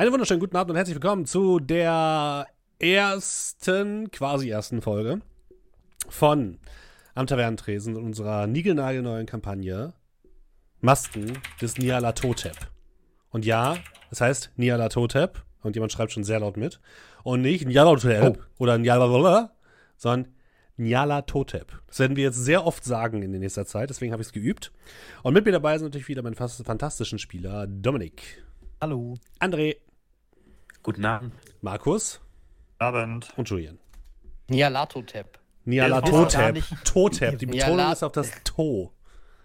Einen wunderschönen guten Abend und herzlich willkommen zu der ersten, quasi ersten Folge von Am Tavernentresen unserer niegelnagelneuen Kampagne Masken des Niala Totep. Und ja, es heißt Niala Totep und jemand schreibt schon sehr laut mit. Und nicht Niala Totep oh. oder Niala, sondern Nyala Totep. Das werden wir jetzt sehr oft sagen in der nächster Zeit, deswegen habe ich es geübt. Und mit mir dabei sind natürlich wieder meine fantastischen Spieler Dominik. Hallo. André. Guten Abend. Markus. Abend. Und Julian. Nialatotep. Nialatotep. Totep. Die Betonung ist auf das To.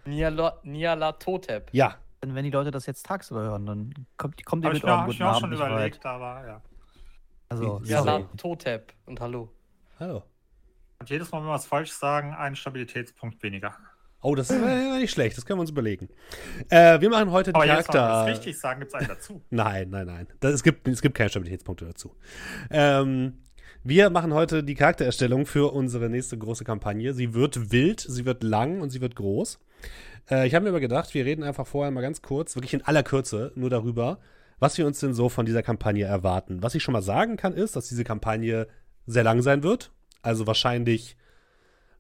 Nialatotep. Ja. Wenn die Leute das jetzt tagsüber hören, dann kommt, kommt ihr mit eurem guten Abend. Ich habe schon überlegt, weit. aber ja. Also, Nialatotep. Und hallo. Hallo. Und jedes Mal, wenn wir was falsch sagen, einen Stabilitätspunkt weniger. Oh, das ist nicht schlecht, das können wir uns überlegen. Äh, wir machen heute die Aber Charakter. Aber jetzt, richtig sagen, gibt es einen dazu. nein, nein, nein. Das, es, gibt, es gibt keine Stabilitätspunkte dazu. Ähm, wir machen heute die Charaktererstellung für unsere nächste große Kampagne. Sie wird wild, sie wird lang und sie wird groß. Äh, ich habe mir aber gedacht, wir reden einfach vorher mal ganz kurz, wirklich in aller Kürze, nur darüber, was wir uns denn so von dieser Kampagne erwarten. Was ich schon mal sagen kann, ist, dass diese Kampagne sehr lang sein wird. Also wahrscheinlich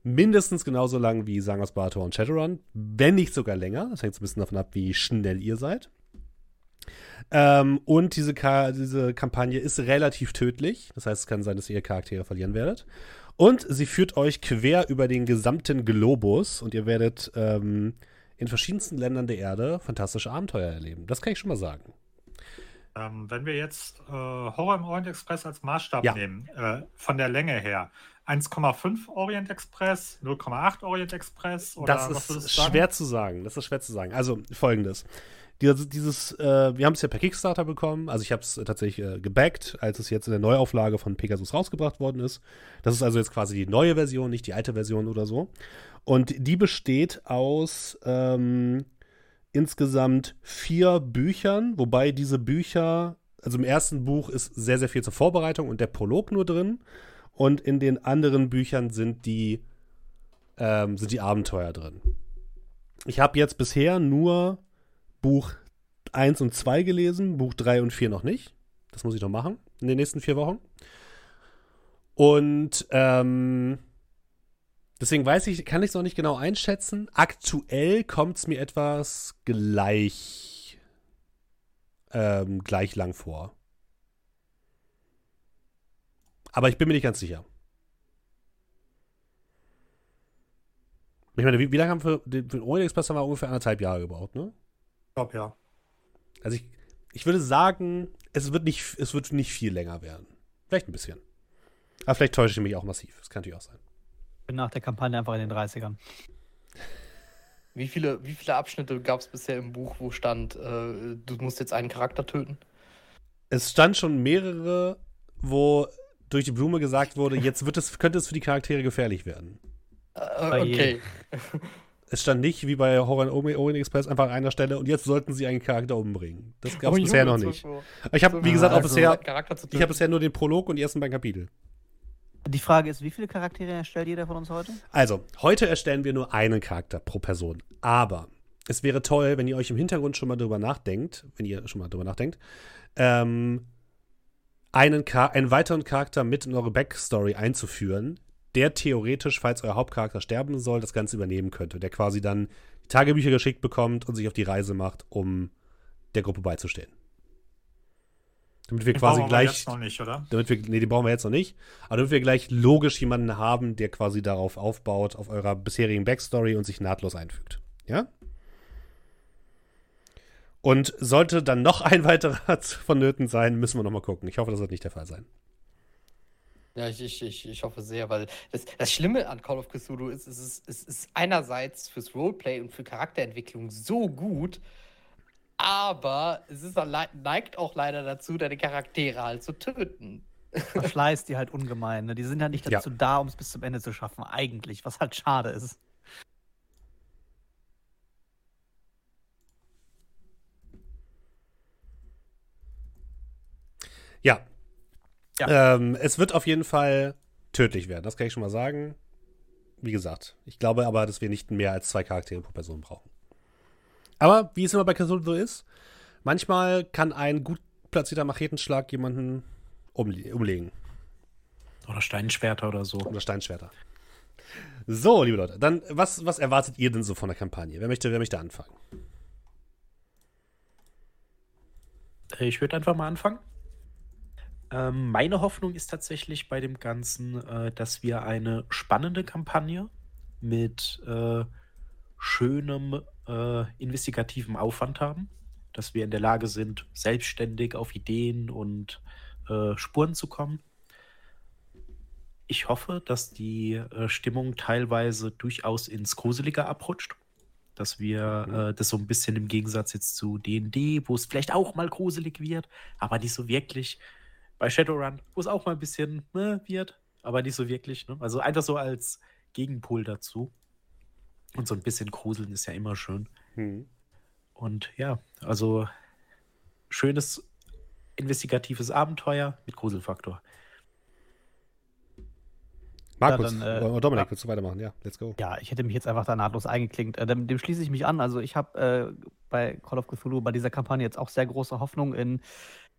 mindestens genauso lang wie Sangos Bator und Shadowrun, wenn nicht sogar länger. Das hängt so ein bisschen davon ab, wie schnell ihr seid. Ähm, und diese, Ka diese Kampagne ist relativ tödlich. Das heißt, es kann sein, dass ihr Charaktere verlieren werdet. Und sie führt euch quer über den gesamten Globus und ihr werdet ähm, in verschiedensten Ländern der Erde fantastische Abenteuer erleben. Das kann ich schon mal sagen. Ähm, wenn wir jetzt äh, Horror im Orient Express als Maßstab ja. nehmen, äh, von der Länge her, 1,5 Orient Express, 0,8 Orient Express? Oder das ist schwer zu sagen. Das ist schwer zu sagen. Also folgendes. Dieses, dieses äh, wir haben es ja per Kickstarter bekommen. Also ich habe es tatsächlich äh, gebackt, als es jetzt in der Neuauflage von Pegasus rausgebracht worden ist. Das ist also jetzt quasi die neue Version, nicht die alte Version oder so. Und die besteht aus ähm, insgesamt vier Büchern, wobei diese Bücher, also im ersten Buch ist sehr, sehr viel zur Vorbereitung und der Prolog nur drin. Und in den anderen Büchern sind die, ähm, sind die Abenteuer drin. Ich habe jetzt bisher nur Buch 1 und 2 gelesen, Buch 3 und 4 noch nicht. Das muss ich noch machen in den nächsten vier Wochen. Und ähm, deswegen weiß ich, kann ich es noch nicht genau einschätzen. Aktuell kommt es mir etwas gleich, ähm, gleich lang vor. Aber ich bin mir nicht ganz sicher. Ich meine, wie, wie lange haben wir für den, für den Orient Express haben wir ungefähr anderthalb Jahre gebraucht, ne? Ich glaube, ja. Also ich, ich würde sagen, es wird, nicht, es wird nicht viel länger werden. Vielleicht ein bisschen. Aber vielleicht täusche ich mich auch massiv. Das kann natürlich auch sein. Ich bin nach der Kampagne einfach in den 30ern. Wie viele, wie viele Abschnitte gab es bisher im Buch, wo stand, äh, du musst jetzt einen Charakter töten? Es stand schon mehrere, wo durch die Blume gesagt wurde, jetzt wird es, könnte es für die Charaktere gefährlich werden. Uh, okay. Es stand nicht wie bei Horror Orient Express einfach an einer Stelle und jetzt sollten sie einen Charakter umbringen. Das gab es oh, bisher noch nicht. Ich habe, wie gesagt, auch also bisher, ich habe bisher nur den Prolog und die ersten beiden Kapitel. Die Frage ist, wie viele Charaktere erstellt jeder von uns heute? Also, heute erstellen wir nur einen Charakter pro Person. Aber es wäre toll, wenn ihr euch im Hintergrund schon mal drüber nachdenkt, wenn ihr schon mal drüber nachdenkt, ähm, einen, einen weiteren Charakter mit in eure Backstory einzuführen, der theoretisch, falls euer Hauptcharakter sterben soll, das Ganze übernehmen könnte. Der quasi dann die Tagebücher geschickt bekommt und sich auf die Reise macht, um der Gruppe beizustehen. Damit wir den quasi gleich. Wir jetzt noch nicht, oder? Damit wir, nee, den brauchen wir jetzt noch nicht. Aber damit wir gleich logisch jemanden haben, der quasi darauf aufbaut, auf eurer bisherigen Backstory und sich nahtlos einfügt. Ja? Und sollte dann noch ein weiterer vonnöten sein, müssen wir noch mal gucken. Ich hoffe, das wird nicht der Fall sein. Ja, ich, ich, ich, ich hoffe sehr, weil das, das Schlimme an Call of Cthulhu ist, es ist, es ist einerseits fürs Roleplay und für Charakterentwicklung so gut, aber es ist, neigt auch leider dazu, deine Charaktere halt zu töten. Verschleißt die halt ungemein. Ne? Die sind halt nicht dazu ja. da, um es bis zum Ende zu schaffen, eigentlich, was halt schade ist. Ja. ja. Ähm, es wird auf jeden Fall tödlich werden, das kann ich schon mal sagen. Wie gesagt, ich glaube aber, dass wir nicht mehr als zwei Charaktere pro Person brauchen. Aber wie es immer bei Cthulhu ist, manchmal kann ein gut platzierter Machetenschlag jemanden umle umlegen. Oder Steinschwerter oder so. Oder Steinschwerter. So, liebe Leute, dann was, was erwartet ihr denn so von der Kampagne? Wer möchte, wer möchte anfangen? Ich würde einfach mal anfangen. Ähm, meine Hoffnung ist tatsächlich bei dem Ganzen, äh, dass wir eine spannende Kampagne mit äh, schönem äh, investigativen Aufwand haben, dass wir in der Lage sind, selbstständig auf Ideen und äh, Spuren zu kommen. Ich hoffe, dass die äh, Stimmung teilweise durchaus ins Gruselige abrutscht. Dass wir Mhm. äh, das so ein bisschen im Gegensatz jetzt zu DD, wo es vielleicht auch mal gruselig wird, aber nicht so wirklich. Bei Shadowrun, wo es auch mal ein bisschen ne, wird, aber nicht so wirklich. Ne? Also einfach so als Gegenpol dazu. Und so ein bisschen gruseln ist ja immer schön. Hm. Und ja, also schönes investigatives Abenteuer mit Gruselfaktor. Markus, dann, äh, oder Dominik, ja. willst du weitermachen? Ja, let's go. Ja, ich hätte mich jetzt einfach da nahtlos eingeklinkt. Äh, dem, dem schließe ich mich an. Also ich habe äh, bei Call of Cthulhu bei dieser Kampagne jetzt auch sehr große Hoffnung in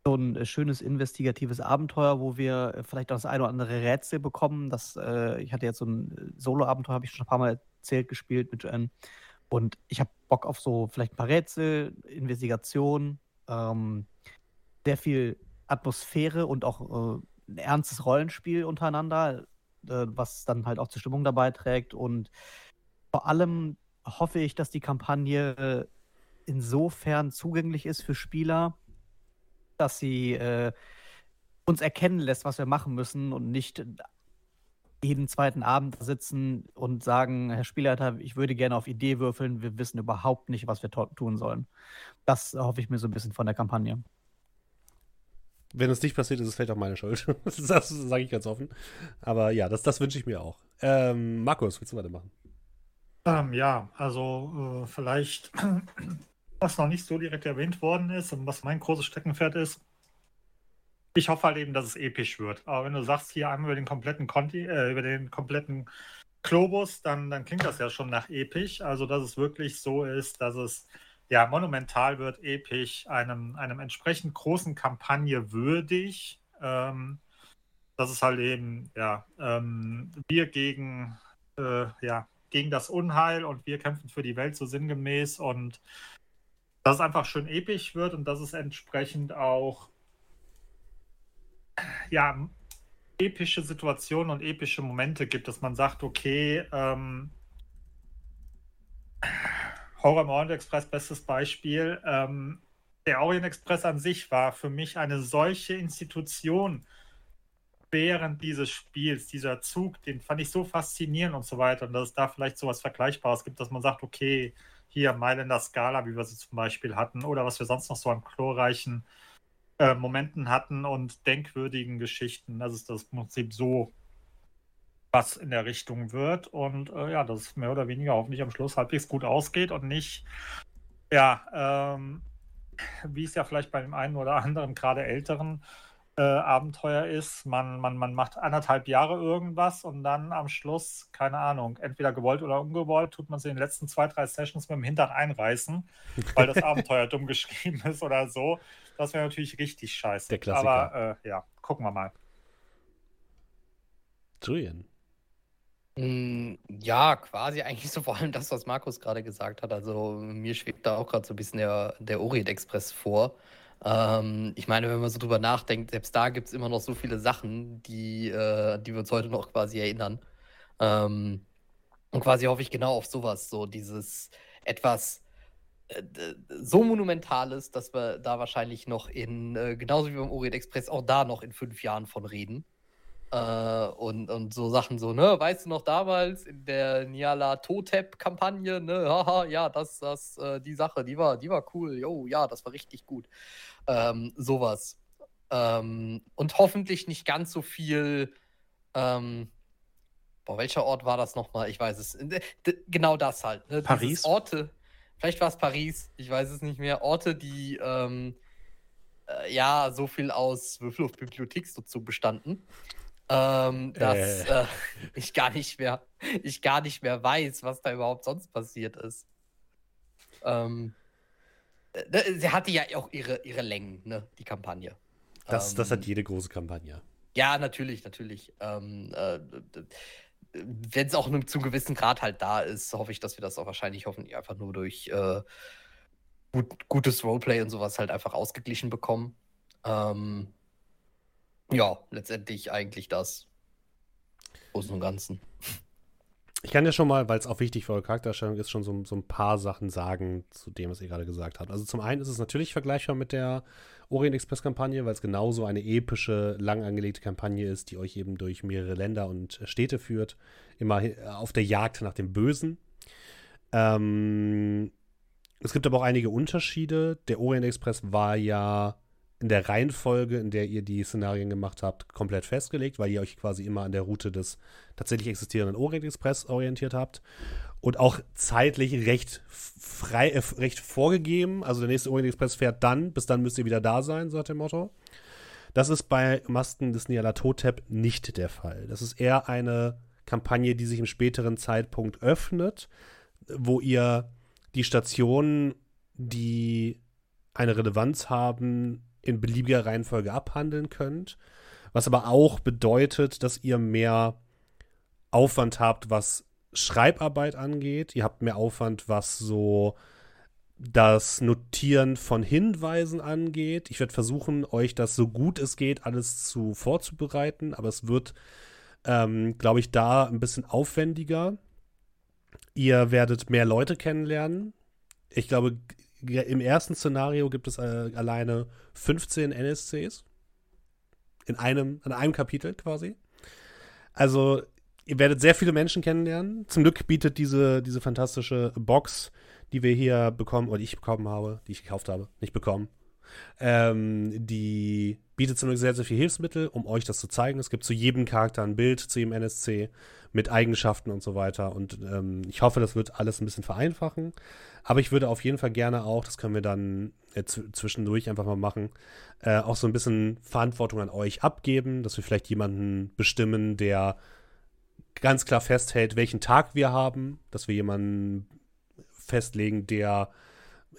so ein äh, schönes investigatives Abenteuer, wo wir äh, vielleicht auch das eine oder andere Rätsel bekommen. Das, äh, ich hatte jetzt so ein äh, Solo-Abenteuer, habe ich schon ein paar Mal erzählt, gespielt mit Joanne. Und ich habe Bock auf so vielleicht ein paar Rätsel, Investigation, ähm, sehr viel Atmosphäre und auch äh, ein ernstes Rollenspiel untereinander, äh, was dann halt auch zur Stimmung dabei trägt. Und vor allem hoffe ich, dass die Kampagne insofern zugänglich ist für Spieler, dass sie äh, uns erkennen lässt, was wir machen müssen und nicht jeden zweiten Abend sitzen und sagen, Herr Spielleiter, ich würde gerne auf Idee würfeln, wir wissen überhaupt nicht, was wir to- tun sollen. Das hoffe ich mir so ein bisschen von der Kampagne. Wenn es nicht passiert, ist es vielleicht auch meine Schuld. das sage ich ganz offen. Aber ja, das, das wünsche ich mir auch. Ähm, Markus, willst du weitermachen? Ähm, ja, also äh, vielleicht, was noch nicht so direkt erwähnt worden ist und was mein großes Steckenpferd ist. Ich hoffe halt eben, dass es episch wird. Aber wenn du sagst, hier einmal über den kompletten Conti, äh, über den kompletten Globus, dann, dann klingt das ja schon nach episch. Also, dass es wirklich so ist, dass es ja monumental wird, episch, einem, einem entsprechend großen Kampagne würdig. Ähm, dass es halt eben, ja, ähm, wir gegen, äh, ja, gegen das Unheil und wir kämpfen für die Welt so sinngemäß und dass es einfach schön episch wird und dass es entsprechend auch ja epische Situationen und epische Momente gibt, dass man sagt, okay, ähm, Horror im Orient Express, bestes Beispiel. Ähm, der Orient Express an sich war für mich eine solche Institution während dieses Spiels, dieser Zug, den fand ich so faszinierend und so weiter. Und dass es da vielleicht so was Vergleichbares gibt, dass man sagt, okay, hier Mailänder Skala, wie wir sie zum Beispiel hatten, oder was wir sonst noch so an chlorreichen äh, Momenten hatten und denkwürdigen Geschichten, dass es das Prinzip so was in der Richtung wird. Und äh, ja, dass es mehr oder weniger hoffentlich am Schluss halbwegs gut ausgeht und nicht, ja, ähm, wie es ja vielleicht bei dem einen oder anderen, gerade älteren äh, Abenteuer ist, man, man, man macht anderthalb Jahre irgendwas und dann am Schluss, keine Ahnung, entweder gewollt oder ungewollt, tut man es in den letzten zwei, drei Sessions mit dem Hintern einreißen, weil das Abenteuer dumm geschrieben ist oder so. Das wäre natürlich richtig scheiße. Der Klassiker. Aber äh, ja, gucken wir mal. Julian. Mm, Ja, quasi eigentlich so vor allem das, was Markus gerade gesagt hat. Also mir schwebt da auch gerade so ein bisschen der, der Orient Express vor. Ähm, ich meine, wenn man so drüber nachdenkt, selbst da gibt es immer noch so viele Sachen, die, äh, die wir uns heute noch quasi erinnern. Ähm, und quasi hoffe ich genau auf sowas, so dieses etwas äh, so Monumentales, dass wir da wahrscheinlich noch in, äh, genauso wie beim Orient Express, auch da noch in fünf Jahren von reden. Äh, und, und so Sachen so, ne, weißt du noch damals in der Niala Totep-Kampagne, ne, haha, ja, das, das, äh, die Sache, die war, die war cool, jo, ja, das war richtig gut. Ähm, sowas. Ähm, und hoffentlich nicht ganz so viel, ähm, boah, welcher Ort war das nochmal? Ich weiß es. D- Genau das halt. Ne? Paris? Dieses Orte, vielleicht war es Paris, ich weiß es nicht mehr. Orte, die, ähm, äh, ja, so viel aus Würfel auf Bibliothek dazu bestanden, ähm, dass Äh. äh, ich gar nicht mehr, ich gar nicht mehr weiß, was da überhaupt sonst passiert ist. Ähm, äh, sie hatte ja auch ihre, ihre Längen, ne, die Kampagne. Das, das Ähm, hat jede große Kampagne. Ja, natürlich, natürlich. Ähm, äh, Wenn es auch nur zu einem gewissen Grad halt da ist, hoffe ich, dass wir das auch wahrscheinlich hoffentlich einfach nur durch äh, gut, gutes Roleplay und sowas halt einfach ausgeglichen bekommen. Ähm, ja, letztendlich eigentlich das. Großen und Ganzen. Ich kann ja schon mal, weil es auch wichtig für eure Charaktererstellung ist, schon so, so ein paar Sachen sagen zu dem, was ihr gerade gesagt habt. Also zum einen ist es natürlich vergleichbar mit der Orient Express Kampagne, weil es genauso eine epische, lang angelegte Kampagne ist, die euch eben durch mehrere Länder und Städte führt. Immer hi- auf der Jagd nach dem Bösen. Ähm, es gibt aber auch einige Unterschiede. Der Orient Express war ja in der Reihenfolge, in der ihr die Szenarien gemacht habt, komplett festgelegt, weil ihr euch quasi immer an der Route des tatsächlich existierenden Orient Express orientiert habt. Und auch zeitlich recht frei, äh, recht vorgegeben. Also der nächste Orient Express fährt dann, bis dann müsst ihr wieder da sein, so hat der Motto. Das ist bei Masken des Nyarlathotep nicht der Fall. Das ist eher eine Kampagne, die sich im späteren Zeitpunkt öffnet, wo ihr die Stationen, die eine Relevanz haben, in beliebiger Reihenfolge abhandeln könnt. Was aber auch bedeutet, dass ihr mehr Aufwand habt, was Schreibarbeit angeht. Ihr habt mehr Aufwand, was so das Notieren von Hinweisen angeht. Ich werde versuchen, euch das so gut es geht alles zu vorzubereiten, aber es wird, ähm, glaube ich, da ein bisschen aufwendiger. Ihr werdet mehr Leute kennenlernen. Ich glaube, im ersten Szenario gibt es äh, alleine 15 NSCs. In einem, in einem Kapitel quasi. Also, ihr werdet sehr viele Menschen kennenlernen. Zum Glück bietet diese, diese fantastische Box, die wir hier bekommen, oder die ich bekommen habe, die ich gekauft habe, nicht bekommen, ähm, die bietet zum Glück sehr, sehr viel Hilfsmittel, um euch das zu zeigen. Es gibt zu jedem Charakter ein Bild, zu jedem NSC mit Eigenschaften und so weiter. Und ähm, ich hoffe, das wird alles ein bisschen vereinfachen. Aber ich würde auf jeden Fall gerne auch, das können wir dann äh, zw- zwischendurch einfach mal machen, äh, auch so ein bisschen Verantwortung an euch abgeben, dass wir vielleicht jemanden bestimmen, der ganz klar festhält, welchen Tag wir haben, dass wir jemanden festlegen, der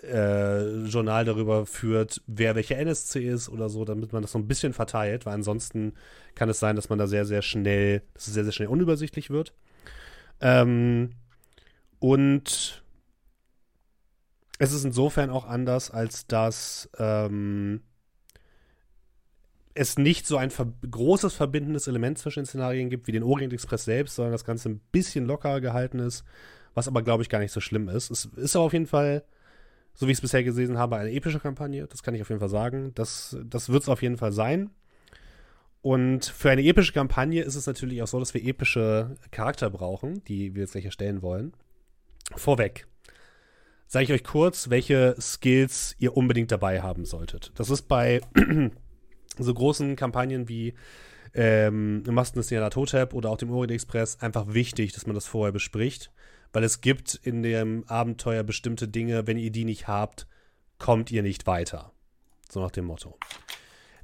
äh, Journal darüber führt, wer welcher NSC ist oder so, damit man das so ein bisschen verteilt, weil ansonsten kann es sein, dass man da sehr, sehr schnell, dass es sehr, sehr schnell unübersichtlich wird. Ähm, und es ist insofern auch anders, als dass ähm, es nicht so ein ver großes verbindendes Element zwischen den Szenarien gibt wie den Orient Express selbst, sondern das Ganze ein bisschen lockerer gehalten ist, was aber, glaube ich, gar nicht so schlimm ist. Es ist aber auf jeden Fall, so wie ich es bisher gesehen habe, eine epische Kampagne. Das kann ich auf jeden Fall sagen. Das, das wird es auf jeden Fall sein. Und für eine epische Kampagne ist es natürlich auch so, dass wir epische Charakter brauchen, die wir jetzt gleich erstellen wollen. Vorweg sage ich euch kurz, welche Skills ihr unbedingt dabei haben solltet. Das ist bei so großen Kampagnen wie ähm, Masken des Nyarlathotep oder auch dem Orient Express einfach wichtig, dass man das vorher bespricht, weil es gibt in dem Abenteuer bestimmte Dinge, wenn ihr die nicht habt, kommt ihr nicht weiter. So nach dem Motto.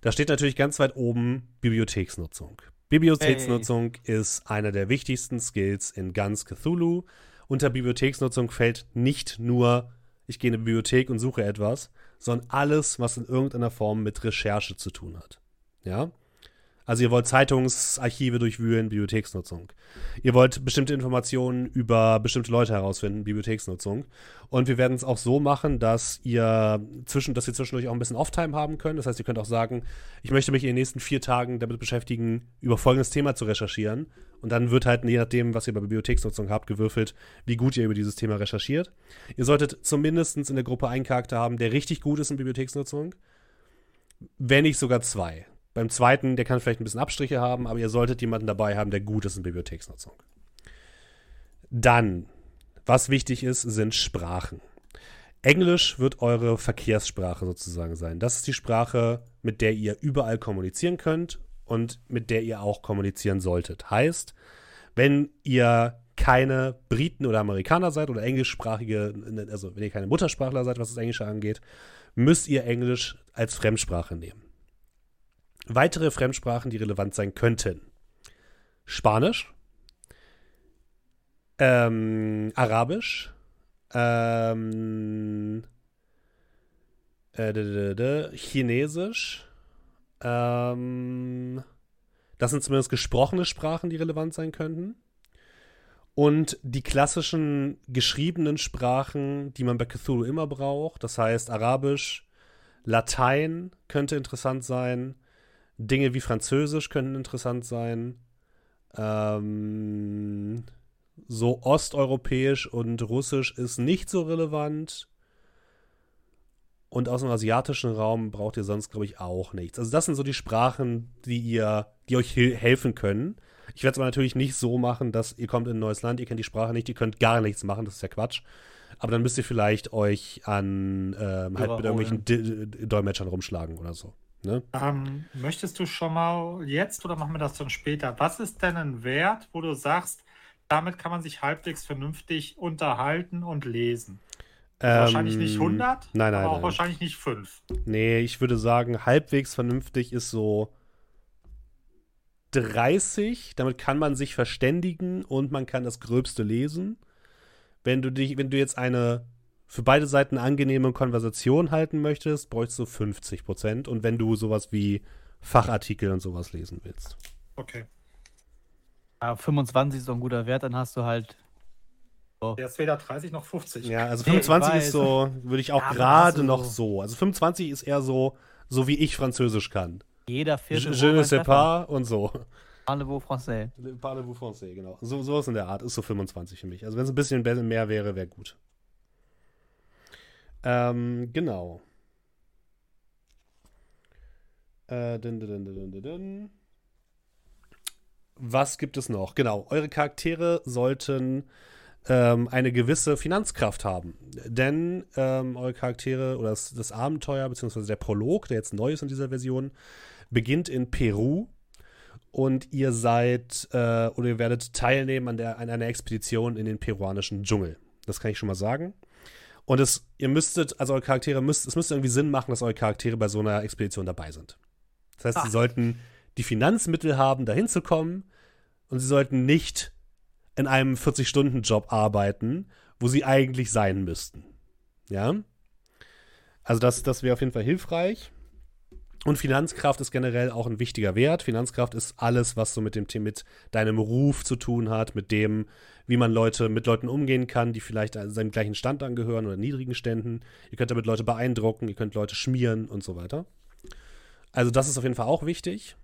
Da steht natürlich ganz weit oben Bibliotheksnutzung. Bibliotheksnutzung ist einer der wichtigsten Skills in ganz Cthulhu. Unter Bibliotheksnutzung fällt nicht nur, ich gehe in eine Bibliothek und suche etwas, sondern alles, was in irgendeiner Form mit Recherche zu tun hat. Ja? Also ihr wollt Zeitungsarchive durchwühlen, Bibliotheksnutzung. Ihr wollt bestimmte Informationen über bestimmte Leute herausfinden, Bibliotheksnutzung. Und wir werden es auch so machen, dass ihr zwischen, dass ihr zwischendurch auch ein bisschen Offtime haben könnt. Das heißt, ihr könnt auch sagen, ich möchte mich in den nächsten vier Tagen damit beschäftigen, über folgendes Thema zu recherchieren. Und dann wird halt, je nachdem, was ihr bei Bibliotheksnutzung habt, gewürfelt, wie gut ihr über dieses Thema recherchiert. Ihr solltet zumindest in der Gruppe einen Charakter haben, der richtig gut ist in Bibliotheksnutzung. Wenn nicht sogar zwei. Beim zweiten, der kann vielleicht ein bisschen Abstriche haben, aber ihr solltet jemanden dabei haben, der gut ist in Bibliotheksnutzung. Dann, was wichtig ist, sind Sprachen. Englisch wird eure Verkehrssprache sozusagen sein. Das ist die Sprache, mit der ihr überall kommunizieren könnt und mit der ihr auch kommunizieren solltet. Heißt, wenn ihr keine Briten oder Amerikaner seid oder englischsprachige, also wenn ihr keine Muttersprachler seid, was das Englische angeht, müsst ihr Englisch als Fremdsprache nehmen. Weitere Fremdsprachen, die relevant sein könnten. Spanisch, ähm, Arabisch, ähm, Äh, d -d -d Chinesisch. Ähm, das sind zumindest gesprochene Sprachen, die relevant sein könnten. Und die klassischen geschriebenen Sprachen, die man bei Cthulhu immer braucht, das heißt Arabisch, Latein könnte interessant sein, Dinge wie Französisch könnten interessant sein, ähm, so osteuropäisch und russisch ist nicht so relevant. Und aus dem asiatischen Raum braucht ihr sonst, glaube ich, auch nichts. Also das sind so die Sprachen, die ihr, die euch helfen können. Ich werde es aber natürlich nicht so machen, dass ihr kommt in ein neues Land, ihr kennt die Sprache nicht, ihr könnt gar nichts machen, das ist ja Quatsch. Aber dann müsst ihr vielleicht euch an ähm, halt mit irgendwelchen D Dolmetschern rumschlagen oder so. Ne? Ähm, möchtest du schon mal jetzt oder machen wir das dann später? Was ist denn ein Wert, wo du sagst, damit kann man sich halbwegs vernünftig unterhalten und lesen? wahrscheinlich nicht 100, Ähm, nein, nein, aber auch nein. wahrscheinlich nicht 5. Nee, ich würde sagen, halbwegs vernünftig ist so 30. Damit kann man sich verständigen und man kann das Gröbste lesen. Wenn du dich, wenn du jetzt eine für beide Seiten angenehme Konversation halten möchtest, bräuchst du 50 Prozent. Und wenn du sowas wie Fachartikel und sowas lesen willst. Okay. Ja, 25 ist so ein guter Wert, dann hast du halt. Der ist weder 30 noch 50. Ja, also Nee, ich 25 weiß. ist so, würde ich auch Ja, gerade hast du noch so- so. Also 25 ist eher so, so wie ich Französisch kann. Jeder Je, vierte je ne sais pas und so. Parlez-vous français. Parlez-vous français, genau. So, sowas in der Art ist so 25 für mich. Also wenn es ein bisschen mehr wäre, wäre gut. Ähm, genau. Äh, dun. Was gibt es noch? Genau, eure Charaktere sollten ähm, eine gewisse Finanzkraft haben. Denn ähm, eure Charaktere oder das, das Abenteuer, beziehungsweise der Prolog, der jetzt neu ist in dieser Version, beginnt in Peru und ihr seid äh, oder ihr werdet teilnehmen an, der, an einer Expedition in den peruanischen Dschungel. Das kann ich schon mal sagen. Und es, ihr müsstet, also eure Charaktere müsst, es müsste irgendwie Sinn machen, dass eure Charaktere bei so einer Expedition dabei sind. Das heißt, sie Ah. sollten die Finanzmittel haben, dahin zu kommen und sie sollten nicht in einem 40-Stunden-Job arbeiten, wo sie eigentlich sein müssten. Ja? Also das, das wäre auf jeden Fall hilfreich. Und Finanzkraft ist generell auch ein wichtiger Wert. Finanzkraft ist alles, was so mit dem mit deinem Ruf zu tun hat, mit dem, wie man Leute, mit Leuten umgehen kann, die vielleicht seinem gleichen Stand angehören oder niedrigen Ständen. Ihr könnt damit Leute beeindrucken, ihr könnt Leute schmieren und so weiter. Also das ist auf jeden Fall auch wichtig.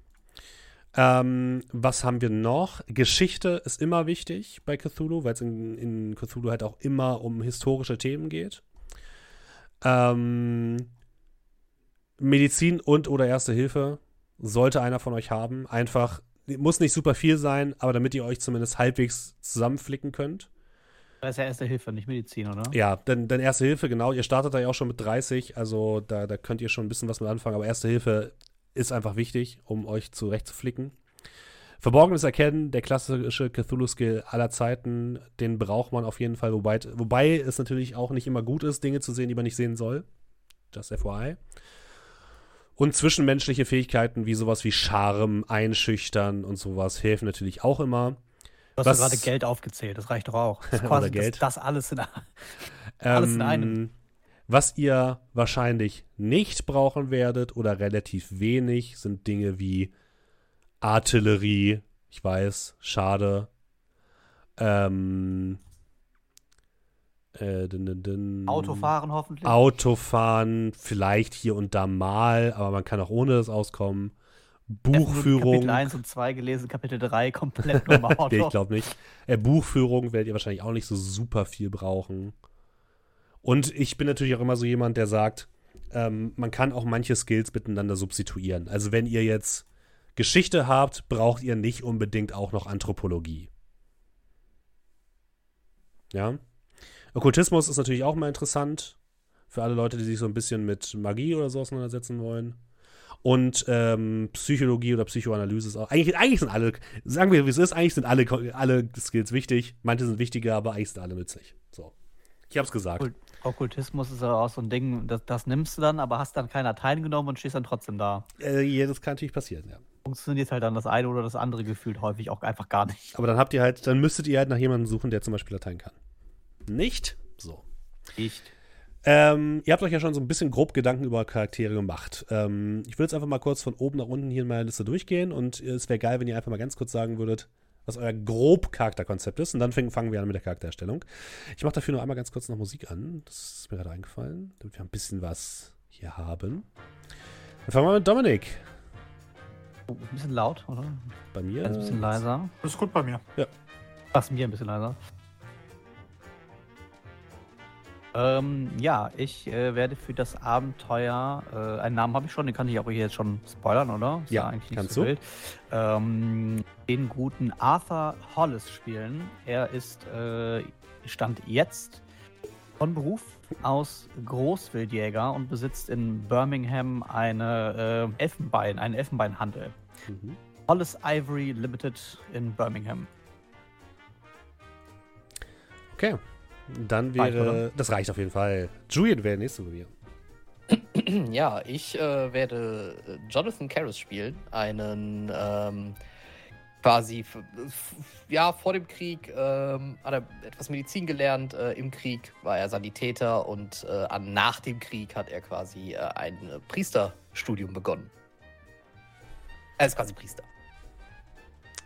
Ähm, was haben wir noch? Geschichte ist immer wichtig bei Cthulhu, weil es in, in Cthulhu halt auch immer um historische Themen geht. Ähm, Medizin und oder Erste Hilfe sollte einer von euch haben. Einfach, muss nicht super viel sein, aber damit ihr euch zumindest halbwegs zusammenflicken könnt. Das ist ja Erste Hilfe, nicht Medizin, oder? Ja, denn, denn Erste Hilfe, genau, ihr startet da ja auch schon mit 30, also da, da könnt ihr schon ein bisschen was mit anfangen, aber Erste Hilfe ist einfach wichtig, um euch zurechtzuflicken. Verborgenes Erkennen, der klassische Cthulhu-Skill aller Zeiten, den braucht man auf jeden Fall, wobei, wobei es natürlich auch nicht immer gut ist, Dinge zu sehen, die man nicht sehen soll. Just FYI. Und zwischenmenschliche Fähigkeiten wie sowas wie Charme, Einschüchtern und sowas helfen natürlich auch immer. Du hast Was- ja gerade Geld aufgezählt, das reicht doch auch. Das quasi Geld. Das, das alles in Alles in einem. Ähm, Was ihr wahrscheinlich nicht brauchen werdet oder relativ wenig, sind Dinge wie Artillerie. Ich weiß, schade. Ähm, äh, dun, dun, dun. Autofahren hoffentlich. Autofahren, vielleicht hier und da mal, aber man kann auch ohne das auskommen. Buchführung. Kapitel 1 und 2 gelesen, Kapitel 3 komplett im Auto. Nee, ich glaube nicht. Äh, Buchführung werdet ihr wahrscheinlich auch nicht so super viel brauchen. Und ich bin natürlich auch immer so jemand, der sagt, ähm, man kann auch manche Skills miteinander substituieren. Also wenn ihr jetzt Geschichte habt, braucht ihr nicht unbedingt auch noch Anthropologie. Ja. Okkultismus ist natürlich auch mal interessant. Für alle Leute, die sich so ein bisschen mit Magie oder so auseinandersetzen wollen. Und ähm, Psychologie oder Psychoanalyse ist auch. Eigentlich, eigentlich sind alle, sagen wir, wie es ist, eigentlich sind alle, alle Skills wichtig. Manche sind wichtiger, aber eigentlich sind alle nützlich. So. Ich hab's gesagt. Okkultismus ist ja auch so ein Ding, das, das nimmst du dann, aber hast dann keiner teilgenommen und stehst dann trotzdem da. Äh, ja, das kann natürlich passieren, ja. Funktioniert halt dann das eine oder das andere gefühlt häufig auch einfach gar nicht. Aber dann habt ihr halt, dann müsstet ihr halt nach jemandem suchen, der zum Beispiel Latein kann. Nicht? So. Nicht. Ähm, ihr habt euch ja schon so ein bisschen grob Gedanken über Charaktere gemacht. Ähm, ich würde jetzt einfach mal kurz von oben nach unten hier in meiner Liste durchgehen und es wäre geil, wenn ihr einfach mal ganz kurz sagen würdet, was euer grob Charakterkonzept ist. Und dann fang- fangen wir an mit der Charaktererstellung. Ich mache dafür nur einmal ganz kurz noch Musik an. Das ist mir gerade eingefallen, damit wir ein bisschen was hier haben. Dann fangen wir mit Dominik. Oh, ein bisschen laut, oder? Bei mir. Ganz ein bisschen leiser. Das ist gut bei mir. Fast mir ein bisschen leiser. Ähm, ja, ich äh, werde für das Abenteuer, äh, einen Namen habe ich schon, den kann ich auch hier jetzt schon spoilern, oder? Ist Ja, eigentlich nicht kannst so du. wild. Ähm, den guten Arthur Hollis spielen. Er ist, äh, stand jetzt von Beruf aus Großwildjäger und besitzt in Birmingham eine äh, Elfenbein, einen Elfenbeinhandel. Mhm. Hollis Ivory Limited in Birmingham. Okay. Dann Reicht, wäre. oder? das reicht auf jeden Fall. Julian wäre der nächste bei mir. Ja, ich äh, werde äh, Jonathan Karras spielen, einen ähm, quasi ja vor dem Krieg ähm, hat er etwas Medizin gelernt. Äh, Im Krieg war er Sanitäter und äh, an, nach dem Krieg hat er quasi äh, ein äh, Priesterstudium begonnen. Er ist quasi Priester.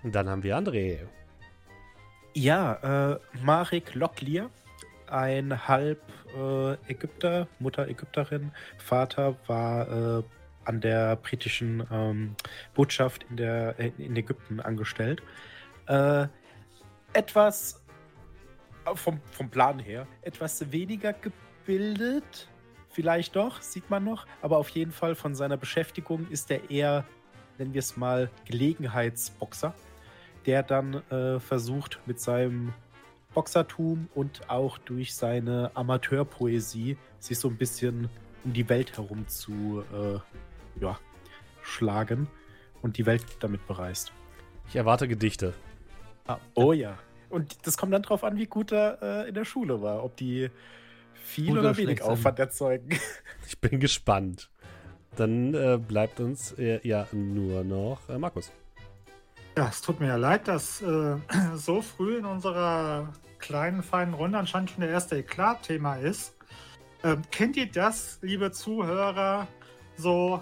Und dann haben wir André. Ja, äh, Marek Locklier, ein halb äh, Ägypter, Mutter Ägypterin, Vater war äh, an der britischen ähm, Botschaft in, der, in Ägypten angestellt. Äh, etwas äh, vom, vom Plan her, etwas weniger gebildet, vielleicht doch, sieht man noch, aber auf jeden Fall von seiner Beschäftigung ist er eher, nennen wir es mal, Gelegenheitsboxer der dann äh, versucht mit seinem Boxertum und auch durch seine Amateurpoesie sich so ein bisschen um die Welt herum zu äh, ja, schlagen und die Welt damit bereist. Ich erwarte Gedichte. Ah, Oh ja. Und das kommt dann drauf an, wie gut er äh, in der Schule war. Ob die viel Gut oder oder wenig sind. Aufwand erzeugen. Ich bin gespannt. Dann äh, bleibt uns äh, ja nur noch äh, Markus. Ja, es tut mir ja leid, dass äh, so früh in unserer kleinen, feinen Runde anscheinend schon der erste Eklat-Thema ist. Ähm, kennt ihr das, liebe Zuhörer, so,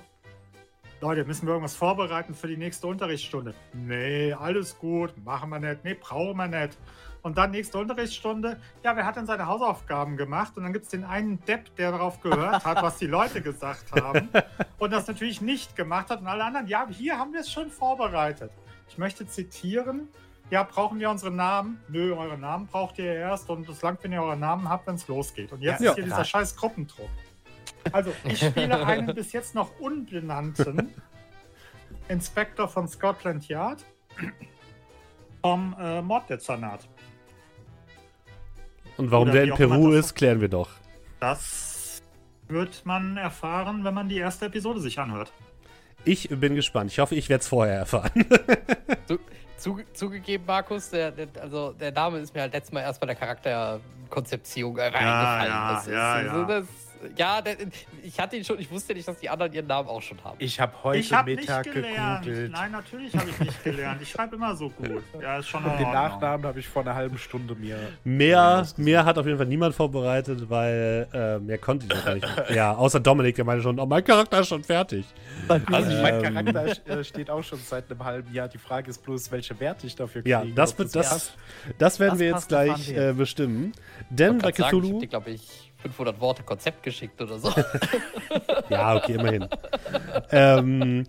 Leute, müssen wir irgendwas vorbereiten für die nächste Unterrichtsstunde? Nee, alles gut, machen wir nicht, nee, brauchen wir nicht. Und dann nächste Unterrichtsstunde, ja, wer hat denn seine Hausaufgaben gemacht? Und dann gibt es den einen Depp, der darauf gehört hat, was die Leute gesagt haben und das natürlich nicht gemacht hat. Und alle anderen, ja, hier haben wir es schon vorbereitet. Ich möchte zitieren. Ja, brauchen wir unsere Namen? Nö, eure Namen braucht ihr erst und es langt, wenn ihr eure Namen habt, wenn es losgeht. Und jetzt Ja. ist hier dieser scheiß Gruppendruck. Also, ich spiele einen bis jetzt noch unbenannten Inspektor von Scotland Yard vom äh, Morddezernat. Und warum Oder der in Peru ist, klären wir doch. Das wird man erfahren, wenn man die erste Episode sich anhört. Ich bin gespannt. Ich hoffe, ich werde es vorher erfahren. Zu, zuge- zugegeben, Markus, der, der, also der Name ist mir halt letztes Mal erst bei der Charakterkonzeption äh, eingefallen. ja, das ist, ja, also ja. Das, ja, der, ich hatte ihn schon, ich wusste nicht, dass die anderen ihren Namen auch schon haben. Ich habe heute ich nicht Mittag gelernt. gegoogelt. Nein, natürlich habe ich nicht gelernt. Ich schreibe immer so gut. Ja, ist schon Und den. Nachnamen habe ich vor einer halben Stunde mir. Mehr, mehr hat auf jeden Fall niemand vorbereitet, weil äh, mehr konnte ich noch gar nicht. Ja, außer Dominik, der meinte schon, oh, mein Charakter ist schon fertig. Also mein Ähm. Charakter äh, steht auch schon seit einem halben Jahr. Die Frage ist bloß, welche Werte ich dafür kriege. Ja, das, das, passt. das werden Das wir jetzt das gleich äh, bestimmen. Denn bei grad sagen, ich Cthulhu. glaube ich, 500 Worte Konzept geschickt oder so. Ja, okay, immerhin. ähm,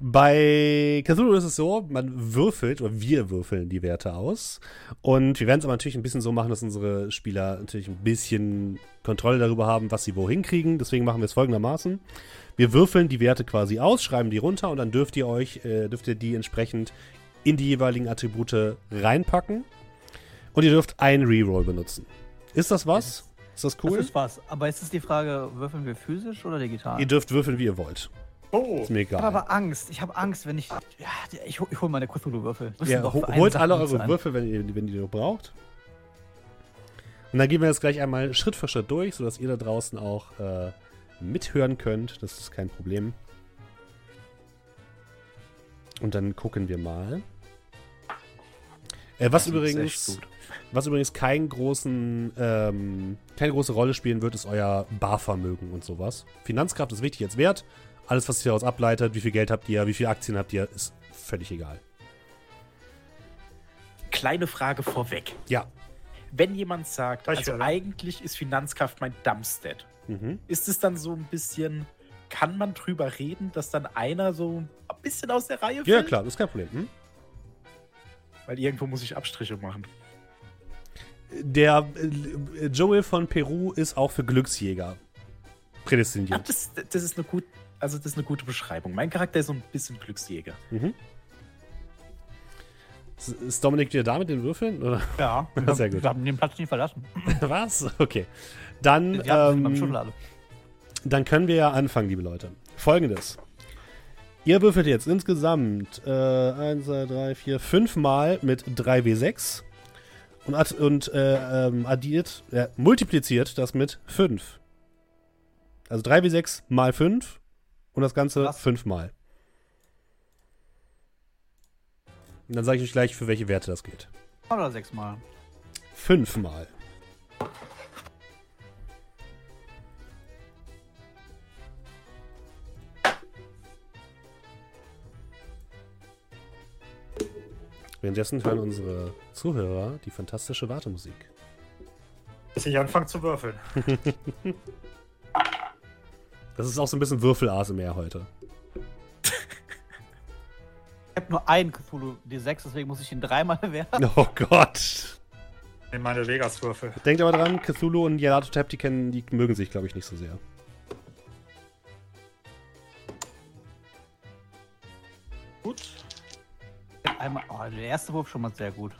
bei Cthulhu ist es so, man würfelt, oder wir würfeln die Werte aus. Und wir werden es aber natürlich ein bisschen so machen, dass unsere Spieler natürlich ein bisschen Kontrolle darüber haben, was sie wohin kriegen. Deswegen machen wir es folgendermaßen. Wir würfeln die Werte quasi aus, schreiben die runter und dann dürft ihr euch, äh, dürft ihr die entsprechend in die jeweiligen Attribute reinpacken. Und ihr dürft ein Reroll benutzen. Ist das was? Ist das cool? Das ist was. Aber jetzt ist die Frage, würfeln wir physisch oder digital? ihr dürft würfeln, wie ihr wollt. Oh, Ist mir ich egal. habe aber Angst. Ich habe Angst, wenn ich. Ja, ich, hol- ich hole meine Cthulhu-Würfel. Ja, ho holt alle eure. Würfel, wenn ihr, wenn ihr die noch braucht. Und dann gehen wir jetzt gleich einmal Schritt für Schritt durch, sodass ihr da draußen auch äh, mithören könnt. Das ist kein Problem. Und dann gucken wir mal. Äh, was übrigens. Was übrigens keinen großen, ähm, keine große Rolle spielen wird, ist euer Barvermögen und sowas. Finanzkraft ist wichtig als Wert. Alles, was sich daraus ableitet, wie viel Geld habt ihr, wie viele Aktien habt ihr, ist völlig egal. Kleine Frage vorweg. Ja. Wenn jemand sagt, also höre. eigentlich ist Finanzkraft mein Dumpstat, Mhm. ist es dann so ein bisschen, kann man drüber reden, dass dann einer so ein bisschen aus der Reihe fällt? Ja, klar, das ist kein Problem. Hm? Weil irgendwo muss ich Abstriche machen. Der äh, Joel von Peru ist auch für Glücksjäger prädestiniert. das, das ist eine gut, also das ist eine gute Beschreibung. Mein Charakter ist so ein bisschen Glücksjäger. Mhm. Ist- Dominik wieder da mit den Würfeln? Oder? Ja, Sehr gut. wir haben den Platz nicht verlassen. Was? Okay. Dann, ähm, dann können wir ja anfangen, liebe Leute. Folgendes. Ihr würfelt jetzt insgesamt äh, 1, 2, 3, 4, 5 Mal mit 3W6 und, add- und äh, ähm, addiert, äh, multipliziert das mit 5. Also 3W6 mal 5 und das Ganze Was? 5 Mal. Und dann sage ich euch gleich, für welche Werte das geht. Oder sechsmal. 5 Mal. Währenddessen hören unsere Zuhörer die fantastische Wartemusik. Bis ich anfange zu würfeln. Das ist auch so ein bisschen Würfel-ASMR heute. Ich habe nur einen Cthulhu D6, deswegen muss ich ihn dreimal werfen. Oh Gott. In meine Vegas-Würfel. Denkt aber dran, Cthulhu und Yalato-Tap, die, kennen, die mögen sich, glaube ich, nicht so sehr. Einmal, oh, der erste Wurf schon mal sehr gut.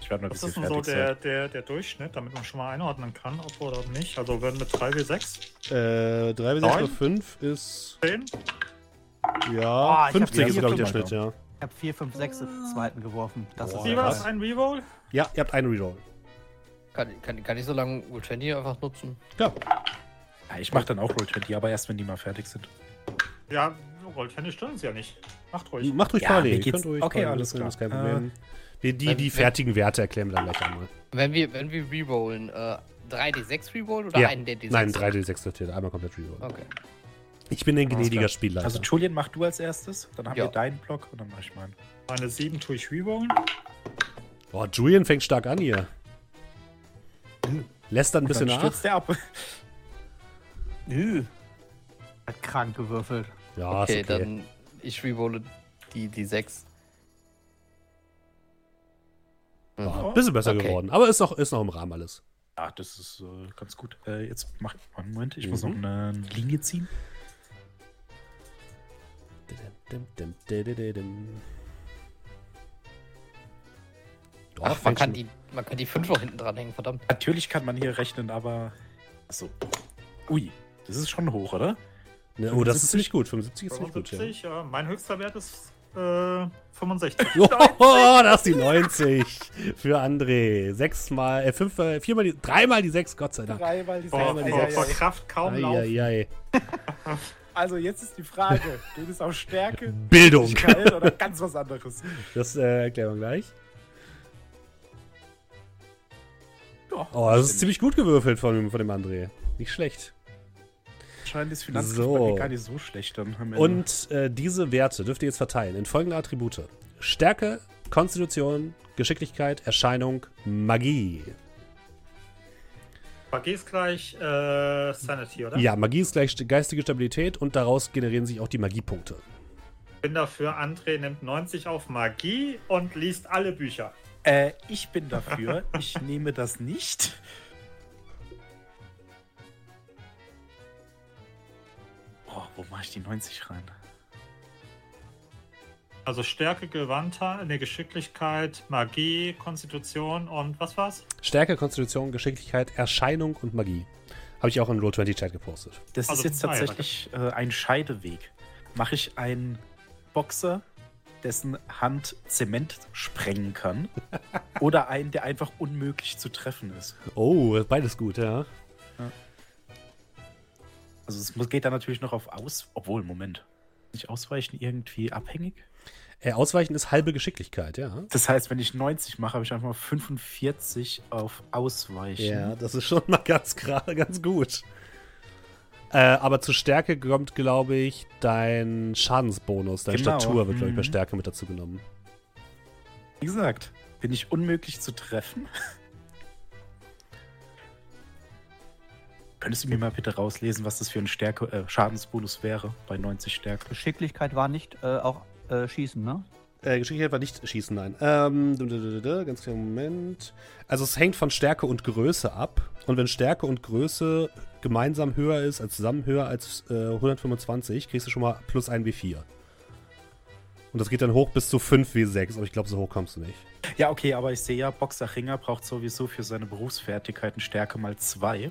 Ich werde mal ein Was bisschen ist denn so der, der, der Durchschnitt, damit man schon mal einordnen kann, ob oder nicht? Also wenn mit 3W6, Äh, 3 bis 6 Neun? oder 5 ist. 10. Ja, Oh, ich hab 50 ist, glaube ich, der. Schnitt, ja. Ich habe 4, 5, 6 im zweiten geworfen. Das Boah, ist was? Ein Reroll? Ja, ihr habt einen Reroll. Kann, kann, kann ich so lange Roll 20 einfach nutzen? Ja. Ja, ich mache dann auch Roll20, aber erst, wenn die mal fertig sind. Ja, Roll 20 stimmt ja nicht. Macht ruhig. Macht ruhig Ja, parallel. könnt ruhig okay, parallel, alles das ist kein klar. Problem. Wir, die, die wenn- fertigen Werte erklären wir dann gleich einmal. Wenn wir, wenn wir rerollen, äh, 3D6 rerollen oder Ja. einen der D6? Nein, 3D6 sortiert, einmal komplett Reroll. Okay. Ich bin ein gnädiger klar. Spielleiter. Also Julian, mach du als erstes, dann haben Ja. wir deinen Block und dann mach ich meinen. Meine 7 tue ich rerollen. Boah, Julian fängt stark an hier. Lässt dann ein bisschen dann nach. stürzt der ab. Nö. Hat krank gewürfelt. Ja, okay, ist okay. dann ich rerolle die, die 6. War Mhm. ein bisschen besser Okay. geworden. Aber ist noch, ist noch im Rahmen alles. Ja, das ist äh, ganz gut. Äh, jetzt mach einen Moment, ich muss noch Mhm. eine Linie ziehen. Ja, Ach, man kann, die, man kann die 5 noch hinten dranhängen, verdammt. Natürlich kann man hier rechnen, aber. Achso. Ui, das ist schon hoch, oder? Ne, oh, das ist 75? ziemlich gut. 75 ist ziemlich gut, ja. 75, ja. Mein höchster Wert ist äh, 65. Oh, das ist die 90 für André. Sechsmal, äh, fünfmal, viermal, die, dreimal die sechs, Gott sei Dank. Dreimal die Vor, die vor, sechs. vor Kraft kaum laufen. Eieiei. Also jetzt ist die Frage, geht es auf Stärke, Bildung. Oder ganz was anderes? Das äh, erklären wir gleich. Oh, das ist ziemlich gut gewürfelt von, dem- von dem André. Nicht schlecht. Wahrscheinlich ist Finanzkraft So. gar nicht so schlecht dann. Und äh, diese Werte dürft ihr jetzt verteilen in folgende Attribute: Stärke, Konstitution, Geschicklichkeit, Erscheinung, Magie. Magie ist gleich äh, Sanity, oder? Ja, Magie ist gleich st- geistige Stabilität und daraus generieren sich auch die Magiepunkte. bin dafür, André nimmt 90 auf Magie und liest alle Bücher. Äh, ich bin dafür. ich nehme das nicht. Boah, wo mache ich die 90 rein? Also Stärke, Gewandtheit, ne, Geschicklichkeit, Magie, Konstitution und was war's? Stärke, Konstitution, Geschicklichkeit, Erscheinung und Magie. Habe ich auch in Roll20-Chat gepostet. Das Also, ist jetzt ah ja, tatsächlich äh, ein Scheideweg. Mache ich einen Boxer, dessen Hand Zement sprengen kann, oder einen, der einfach unmöglich zu treffen ist? Oh, beides gut, ja. Also es muss, geht dann natürlich noch auf Aus... Obwohl, Moment. Nicht ausweichen irgendwie abhängig? Äh, Ausweichen ist halbe Geschicklichkeit, ja. Das heißt, wenn ich 90 mache, habe ich einfach mal 45 auf Ausweichen. Ja, das ist schon mal ganz gerade ganz gut. Äh, aber zur Stärke kommt, glaube ich, dein Schadensbonus, deine Genau, Statur wird, glaube ich, bei mhm. Stärke mit dazu genommen. Wie gesagt, bin ich unmöglich zu treffen. Könntest du mir mal bitte rauslesen, was das für ein Stärke, äh, Schadensbonus wäre bei 90 Stärke? Geschicklichkeit war nicht äh, auch äh, Schießen, ne? Äh, Geschicklichkeit war nicht schießen, nein. Ähm, ganz kleinen Moment. Also es hängt von Stärke und Größe ab. Und wenn Stärke und Größe gemeinsam höher ist, als zusammen höher als äh, 125, kriegst du schon mal plus 1 W4. Und das geht dann hoch bis zu 5 W6, aber ich glaube, so hoch kommst du nicht. Ja, okay, aber ich sehe ja, Boxer Ringer braucht sowieso für seine Berufsfertigkeiten Stärke mal 2.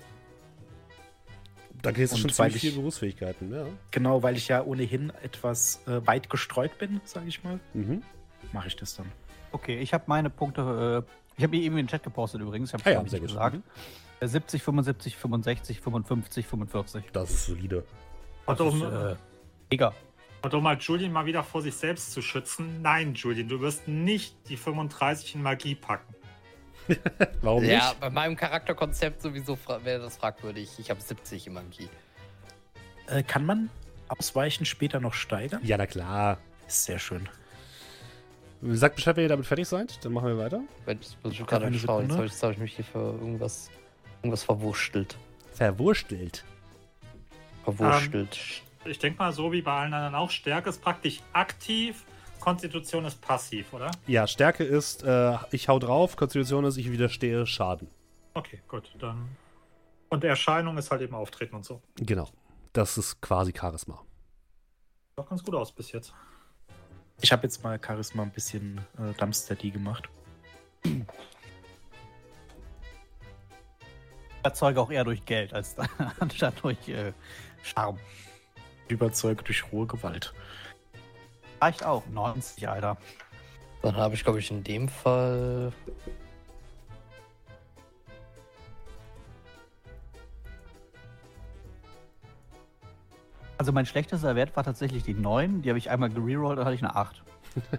Da kriegst du Und schon ziemlich ich- viele Berufsfähigkeiten, ja. Genau, weil ich ja ohnehin etwas äh, weit gestreut bin, sage ich mal, Mhm. mache ich das dann. Okay, ich habe meine Punkte, äh, ich habe eben in den Chat gepostet übrigens, ich habe Ah ja, sehr gut. gesagt. Äh, 70, 75, 65, 55, 45. Das ist solide. Das um, ist, äh, mega. und um mal Julian mal wieder vor sich selbst zu schützen, nein, Julian, du wirst nicht die 35 in Magie packen. Warum Ja, nicht? bei meinem Charakterkonzept sowieso fra- wäre das fragwürdig. Ich habe 70 im Magie. Äh, kann man Ausweichen später noch steigern? Ja, na klar. Ist sehr schön. Sagt Bescheid, wenn ihr damit fertig seid, dann machen wir weiter. Wenn ich muss ich gerade schauen. Jetzt habe ich, jetzt hab ich mich hier für irgendwas, irgendwas verwurstelt. Verwurstelt. Verwurstelt. Ich denke mal, so wie bei allen anderen auch, Stärke ist praktisch aktiv, Konstitution ist passiv, oder? Ja, Stärke ist, äh, ich hau drauf, Konstitution ist, ich widerstehe Schaden. Okay, gut, dann. Und Erscheinung ist halt eben Auftreten und so. Genau. Das ist quasi Charisma. Sieht Doch ganz gut aus bis jetzt. Ich habe jetzt mal Charisma ein bisschen äh, Dumpsteady gemacht. Ich erzeuge auch eher durch Geld als anstatt durch äh, Charme. Überzeugt durch rohe Gewalt. Reicht auch. 90, Alter. Dann habe ich, glaube ich, in dem Fall. Also mein schlechtester Wert war tatsächlich die 9. Die habe ich einmal gererollt, dann hatte ich eine 8.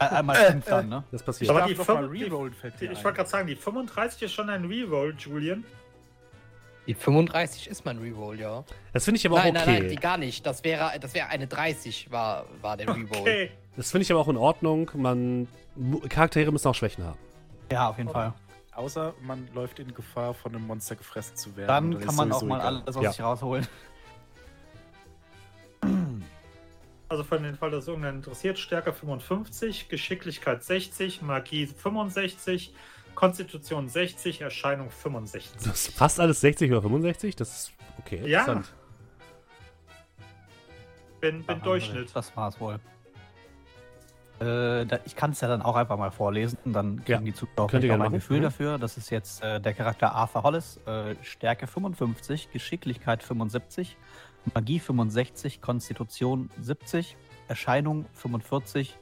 Äh, einmal 5 dann, ne? Das passiert. Aber darf die doch mal die- rerollen, fällt mir Ich wollte gerade sagen, die 35 ist schon ein Reroll, Julian. Die 35 ist mein Reroll, ja. Das finde ich aber auch nein, okay. nein, nein, die gar nicht. Das wäre, das wäre eine 30, war, war der Reroll. Okay. Das finde ich aber auch in Ordnung. Man, Charaktere müssen auch Schwächen haben. Ja, auf jeden Fall. Außer man läuft in Gefahr, von einem Monster gefressen zu werden. Dann kann man auch mal egal. alles aus Ja. sich rausholen. Also für den Fall, dass irgendeinen interessiert, Stärke 55, Geschicklichkeit 60, Magie 65, Konstitution 60, Erscheinung 65. Das ist fast alles 60 oder 65. Das ist okay. Ja. interessant. Bin, bin Durchschnitt. Das war's wohl. Äh, da, ich kann es ja dann auch einfach mal vorlesen, dann kriegen Ja, die Zuschauer auch mal ein machen. Gefühl Mhm. dafür. Das ist jetzt äh, der Charakter Arthur Hollis, äh, Stärke 55, Geschicklichkeit 75, Magie 65, Konstitution 70, Erscheinung 45,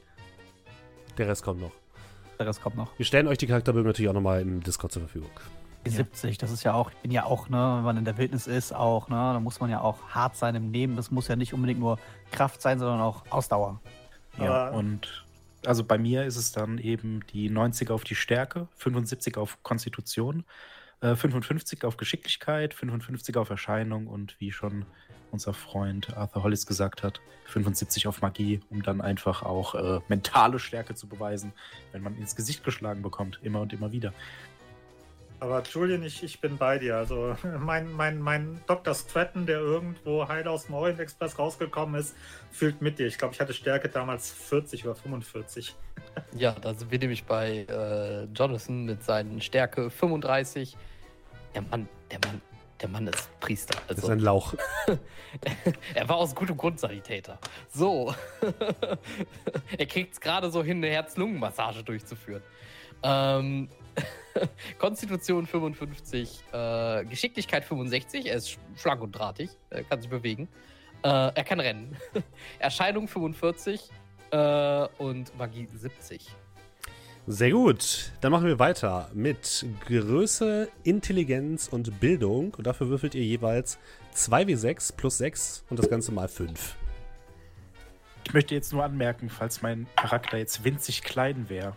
Der Rest kommt noch. der Rest kommt noch. Wir stellen euch die Charakterbilder natürlich auch nochmal im Discord zur Verfügung. Die 70, das ist ja auch, ich bin ja auch, ne, wenn man in der Wildnis ist, auch, ne, da muss man ja auch hart sein im Leben. Das muss ja nicht unbedingt nur Kraft sein, sondern auch Ausdauer. Ja, Aber- und also bei mir ist es dann eben die 90 auf die Stärke, 75 auf Konstitution, äh, 55 auf Geschicklichkeit, 55 auf Erscheinung und wie schon unser Freund Arthur Hollis gesagt hat, 75 auf Magie, um dann einfach auch äh, mentale Stärke zu beweisen, wenn man ins Gesicht geschlagen bekommt, immer und immer wieder. Aber Julian, ich, ich bin bei dir. Also mein, mein, mein Dr. Stratton, der irgendwo heil aus dem Orient Express rausgekommen ist, fühlt mit dir. Ich glaube, ich hatte Stärke damals 40 oder 45. Ja, da sind wir nämlich bei äh, Jonathan mit seinen Stärke 35. Der Mann, der Mann, der Mann ist Priester. Das ist Also, ein Lauch. er war aus gutem Grund Sanitäter. So. er kriegt es gerade so hin, eine Herz-Lungen-Massage durchzuführen. Ähm, Konstitution 55, äh, Geschicklichkeit 65, er ist sch- schlank und drahtig, er kann sich bewegen. Äh, er kann rennen. Erscheinung 45 äh, und Magie 70. Sehr gut. Dann machen wir weiter mit Größe, Intelligenz und Bildung. Und dafür würfelt ihr jeweils 2w6 plus 6 und das Ganze mal 5. Ich möchte jetzt nur anmerken, falls mein Charakter jetzt winzig klein wäre,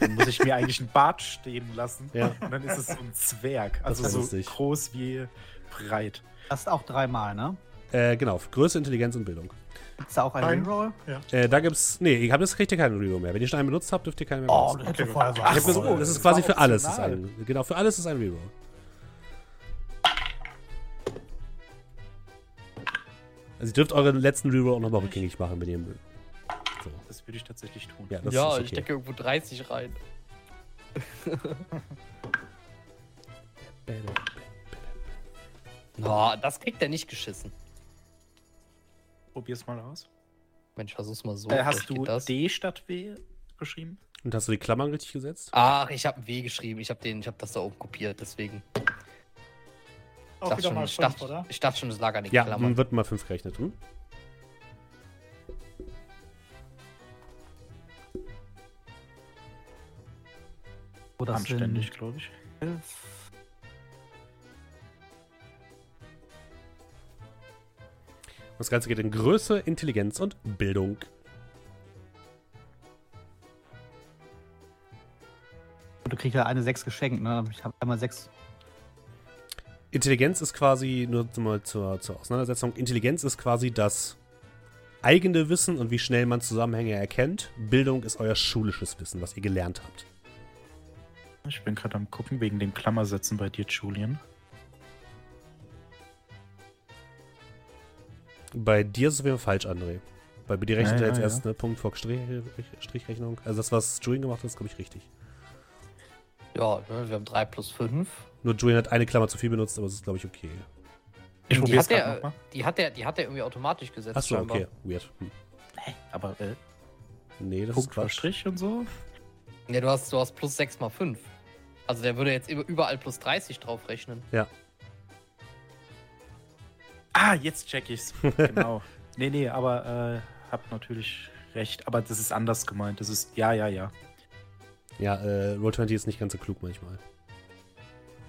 dann muss ich mir eigentlich einen Bart stehen lassen. Ja. Und dann ist es so ein Zwerg. Also so lustig. groß wie breit. Das ist auch dreimal, ne? Äh, genau, Größe, Intelligenz und Bildung. Gibt es da auch einen Ein- Reroll? Äh, da gibt's. Nee, ihr habt jetzt kriegt ihr keinen Reroll mehr. Wenn ihr schon einen benutzt habt, dürft ihr keinen mehr Oh, benutzen. das hätte Okay, vorher nur- sollen. das ist quasi für alles. Ist ein, genau, für alles ist ein Reroll. Also ihr dürft euren letzten Reroll auch nochmal rückgängig machen, wenn ihr mögt. So. Das würde ich tatsächlich tun. Ja, das ja, ist okay. ich stecke irgendwo 30 rein. Oh, das kriegt er nicht geschissen. Probier's mal aus. Mensch, versuch's mal so. äh, hast du. D statt W geschrieben? Und hast du die Klammern richtig gesetzt? Ach, ich habe W geschrieben. Ich habe den, ich habe das da oben kopiert, deswegen. Auch dachte wieder schon, mal ich, fünf, dachte, ich dachte schon, es lag an den Ja, Klammern. dann wird mal 5 gerechnet. Hm? Das Anständig, glaube ich. elf. Das Ganze geht in Größe, Intelligenz und Bildung. Du kriegst ja eine 6 geschenkt, ne? Ich habe einmal 6. Intelligenz ist quasi, nur mal zur, zur Auseinandersetzung, Intelligenz ist quasi das eigene Wissen und wie schnell man Zusammenhänge erkennt. Bildung ist euer schulisches Wissen, was ihr gelernt habt. Ich bin gerade am gucken wegen den Klammersätzen bei dir, Julian. Bei dir ist es auf jeden Fall falsch, André. Weil bei dir rechnet Ja, er jetzt ja, erst eine Punkt vor Strich, Strichrechnung. Also das, was Julian gemacht hat, ist, glaube ich, richtig. Ja, ne, wir haben 3 plus 5. Nur Julian hat eine Klammer zu viel benutzt, aber es ist, glaube ich, okay. Ich Die hat, der, nochmal. die, hat der, die hat der irgendwie automatisch gesetzt. Achso, okay. Weird. Hm. Aber äh, Nee, das Punkt ist vor Quatsch. Strich und so? Ja, du hast, du hast plus 6 mal 5. Also der würde jetzt über- überall plus 30 drauf rechnen. Ah, jetzt check ich's. genau. Nee, nee, aber äh, hab natürlich recht. Aber das ist anders gemeint. Das ist, ja, ja, ja. Ja, äh, Roll20 ist nicht ganz so klug manchmal.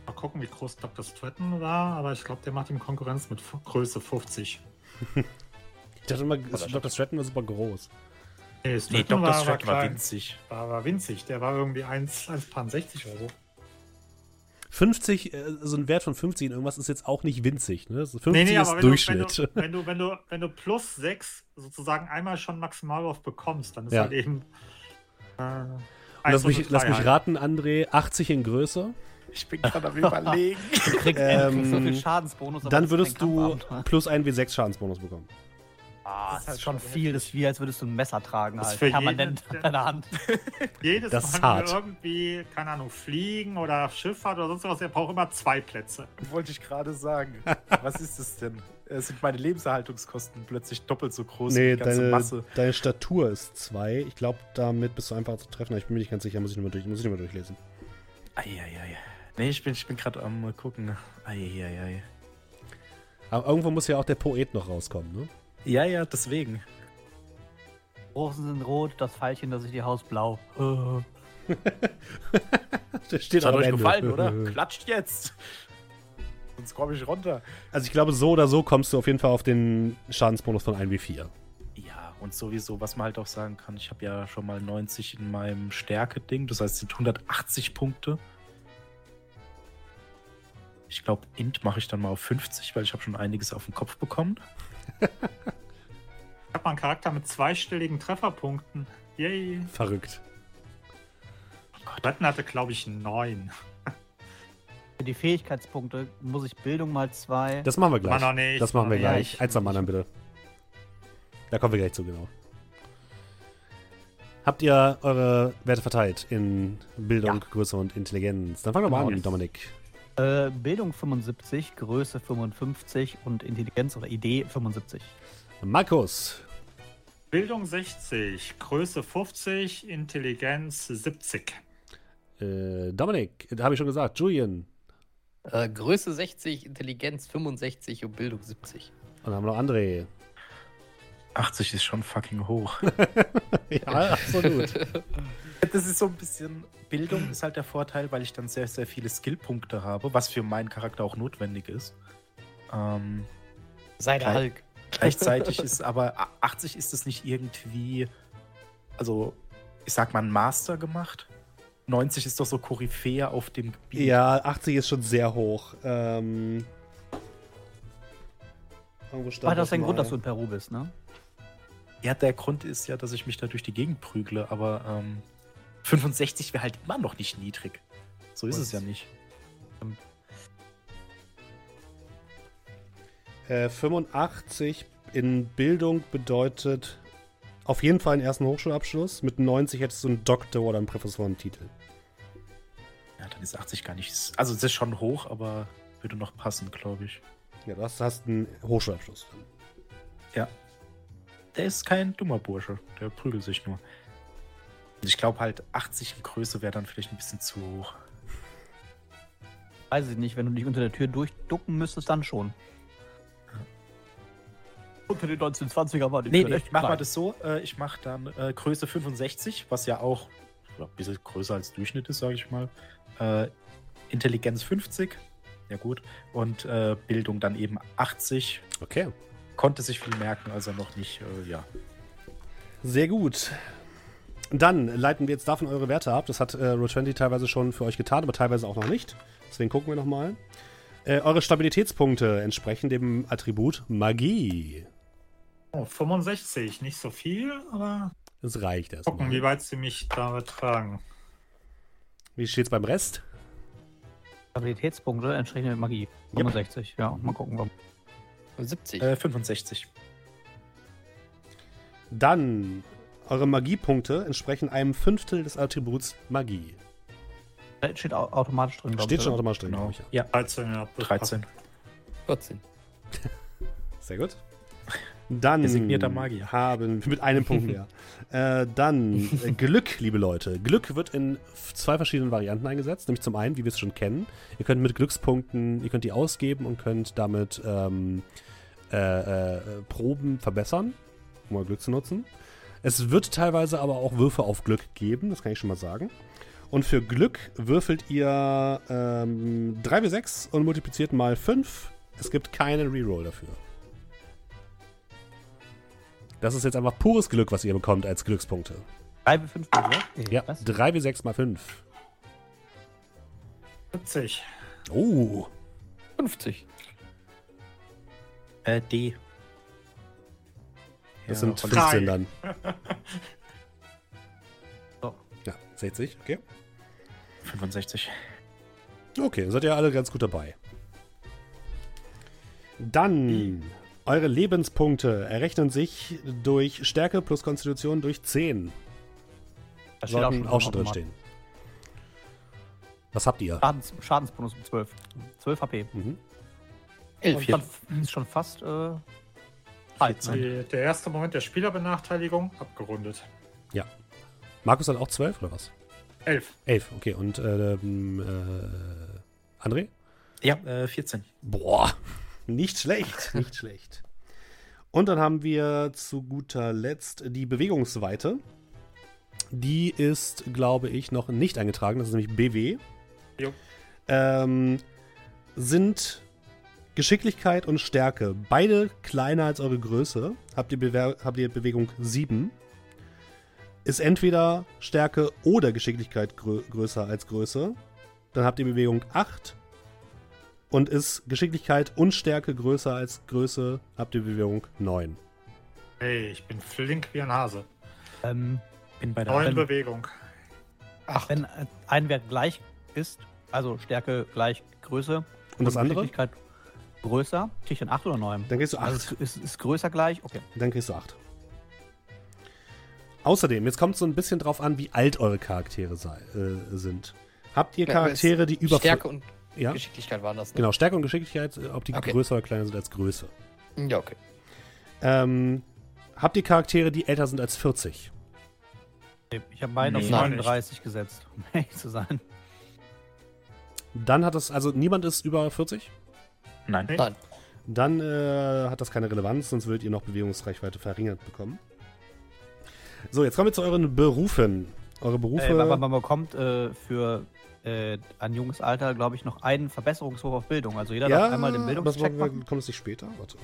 Mal gucken, wie groß Dr. Stratton war, aber ich glaube, der macht ihm Konkurrenz mit F Größe 50. Ich dachte immer, Dr. Stratton war super groß. Nee, Nee, Stratton Dr. war, war, Stratton war klein. winzig. War, war winzig. Der war irgendwie 1 1,60 oder so. 50, äh, so ein Wert von 50 in irgendwas ist jetzt auch nicht winzig, ne? So 50 Nee, nee, ist wenn Durchschnitt. Du, wenn, du, wenn, du, wenn, du, wenn du plus 6 sozusagen einmal schon Maximalwurf bekommst, dann ist Ja. halt eben. Äh, lass, mich, lass mich raten, André, 80 in Größe. Ich bin gerade am überlegen. Du kriegst Ähm, so viel Schadensbonus. aber Dann würdest du plus 1 W6 Schadensbonus bekommen. Ah, Das das ist halt schon schon viel. Das ist wie, als würdest du ein Messer tragen, Das halt. ist für Permanent jeden- an deiner Hand. Jedes Das ist Mal, irgendwie, keine Ahnung, fliegen oder Schifffahrt oder sonst was, der braucht immer zwei Plätze. Wollte ich gerade sagen. Was ist es denn? Äh, Sind meine Lebenserhaltungskosten plötzlich doppelt so groß wie Nee, die ganze deine, Masse? deine Statur ist 2. Ich glaube, damit bist du einfacher zu treffen. aber Ich bin mir nicht ganz sicher, muss ich nochmal durch, muss ich noch mal durchlesen. Eieiei. Nee, ich bin, ich bin gerade am gucken. Eieiei. Aber irgendwo muss ja auch der Poet noch rauskommen, ne? Ja, ja, deswegen. Rosen sind rot, das Pfeilchen, das ist die Haus blau. Der steht Das hat am euch Ende. gefallen, oder? Klatscht jetzt! Sonst komme ich runter. Also ich glaube, so oder so kommst du auf jeden Fall auf den Schadensbonus von 1W4. Ja, und sowieso, was man halt auch sagen kann, ich habe ja schon mal 90 in meinem Stärke-Ding, das heißt, es sind 180 Punkte. Ich glaube, Int mache ich dann mal auf 50, weil ich habe schon einiges auf den Kopf bekommen. Ich habe mal einen Charakter mit zweistelligen Trefferpunkten. Yay. Verrückt. Stratton hatte, glaube ich, neun. Für die Fähigkeitspunkte muss ich Bildung mal zwei. Das machen wir gleich. Noch nicht, das machen wir noch gleich. Eins am anderen, bitte. Da kommen wir gleich zu, genau. Habt ihr eure Werte verteilt in Bildung, Größe und Intelligenz? Dann fangen wir mal Genau. an, Dominik. Äh, Bildung 75, Größe 55 und Intelligenz oder Idee 75. Markus. Bildung 60, Größe 50, Intelligenz 70. Äh, Dominik, habe ich schon gesagt. Julian. Äh, Größe 60, Intelligenz 65 und Bildung 70. Und dann haben wir noch André. 80 ist schon fucking hoch. ja, absolut. Das ist so ein bisschen. Bildung ist halt der Vorteil, weil ich dann sehr, sehr viele Skillpunkte habe, was für meinen Charakter auch notwendig ist. Ähm, Sei der Hulk. Gleichzeitig ist aber a- 80 ist es nicht irgendwie, also ich sag mal, ein Master gemacht. 90 ist doch so Koryphäe auf dem Gebiet. Ja, 80 ist schon sehr hoch. Ähm, War das ein. Grund, dass du in Peru bist, ne? Ja, der Grund ist ja, dass ich mich da durch die Gegend prügle, aber ähm, 65 wäre halt immer noch nicht niedrig. So ist es ja nicht. Äh, 85 in Bildung bedeutet auf jeden Fall einen ersten Hochschulabschluss. Mit 90 hättest du einen Doktor- oder einen Professorentitel. Ja, dann ist 80 gar nicht. Also es ist schon hoch, aber würde noch passen, glaube ich. Ja, du hast, hast einen Hochschulabschluss. Ja. Der ist kein dummer Bursche. Der prügelt sich nur. Und ich glaube halt, 80 in Größe wäre dann vielleicht ein bisschen zu hoch. Weiß ich nicht, wenn du dich unter der Tür durchducken müsstest, dann schon. Unter den 1920er war die Nee, Tür nee, echt mach mal klein. das so. Äh, ich mache dann äh, Größe 65, was ja auch ja, ein bisschen größer als Durchschnitt ist, sage ich mal. Äh, Intelligenz 50, ja gut. Und äh, Bildung dann eben 80. Okay. Konnte sich viel merken, also noch nicht, äh, ja. Sehr gut. Dann leiten wir jetzt davon eure Werte ab. Das hat äh, Roll20 teilweise schon für euch getan, aber teilweise auch noch nicht. Deswegen gucken wir nochmal. Äh, eure Stabilitätspunkte entsprechen dem Attribut Magie. Oh, 65, nicht so viel, aber Das reicht gucken, erstmal. wie weit sie mich da tragen. Wie steht's beim Rest? Stabilitätspunkte entsprechend mit Magie. 65, ja, mal gucken. 70. Äh, 65. Dann eure Magiepunkte entsprechen einem Fünftel des Attributs Magie. Da steht au automatisch drin, Steht schon automatisch drin, Genau. glaube ich. Ja. Ja, 13, ja. das 13. 14. Sehr gut. Dann Designierter Magier. haben wir mit einem Punkt mehr. äh, dann äh, Glück, liebe Leute. Glück wird in f- zwei verschiedenen Varianten eingesetzt. Nämlich zum einen, wie wir es schon kennen, ihr könnt mit Glückspunkten, ihr könnt die ausgeben und könnt damit ähm, äh, äh, Proben verbessern, um euer Glück zu nutzen. Es wird teilweise aber auch Würfe auf Glück geben, das kann ich schon mal sagen. Und für Glück würfelt ihr ähm, 3 bis 6 und multipliziert mal 5. Es gibt keinen Reroll dafür. Das ist jetzt einfach pures Glück, was ihr bekommt als Glückspunkte. 3 bis 5 Punkte, oder? Ja, Was? 3 bis 6 mal 5. 70. Oh, 50. Äh, D. das Ja, sind von- 15 Drei. dann. So. Ja, 60, okay. 65. Okay, seid ihr alle ganz gut dabei. Dann, eure Lebenspunkte errechnen sich durch Stärke plus Konstitution durch 10. Da steht auch Sollten schon, auch schon drin stehen. Was habt ihr? Schadens Schadensbonus um 12. 12 HP. Mhm. 11. Und dann ist schon fast äh, Die, der erste Moment der Spielerbenachteiligung abgerundet. Markus hat auch 12 oder was? 11. 11, okay. Und ähm, äh, André? Ja, äh, 14. Boah, nicht schlecht, nicht schlecht. Und dann haben wir zu guter Letzt die Bewegungsweite. Die ist, glaube ich, noch nicht eingetragen. Das ist nämlich BW. Jo. Ähm, sind Geschicklichkeit und Stärke beide kleiner als eure Größe. Habt ihr, Bewer habt ihr Bewegung 7. Ist entweder Stärke oder Geschicklichkeit grö größer als Größe. Dann habt ihr Bewegung 8 und ist Geschicklichkeit und Stärke größer als Größe, habt ihr Bewegung 9. Hey, ich bin flink wie ein Hase. Ähm, Bin bei der Neun wenn- Bewegung. Acht. wenn ein Wert gleich ist, also Stärke gleich Größe Und das andere? Geschicklichkeit größer, krieg ich dann 8 oder 9? Dann kriegst du 8. Also es ist, ist größer gleich? Okay. Dann kriegst du 8. Außerdem, jetzt kommt so ein bisschen drauf an, wie alt eure Charaktere sei, äh, sind. Habt ihr es- Charaktere, die über. Stärke und ja, Geschicklichkeit waren das, ne? genau, Stärke und Geschicklichkeit, äh, ob die Okay. größer oder kleiner sind als Größe. Ja, okay. Ähm, habt ihr Charaktere, die älter sind als 40? Ich habe auf Nee. 39 gesetzt, um ehrlich zu sein. Dann hat es, also niemand ist über 40? Nein. Nee. Nein. Dann äh, hat das keine Relevanz, sonst würdet ihr noch Bewegungsreichweite verringert bekommen. So, jetzt kommen wir zu euren Berufen. Eure Berufe. Äh, man bekommt äh, für äh, ein junges Alter, glaube ich, noch einen Verbesserungshof auf Bildung. Also jeder darf einmal den aber das Bildungscheck machen wir- machen. kommt es nicht später? Warte.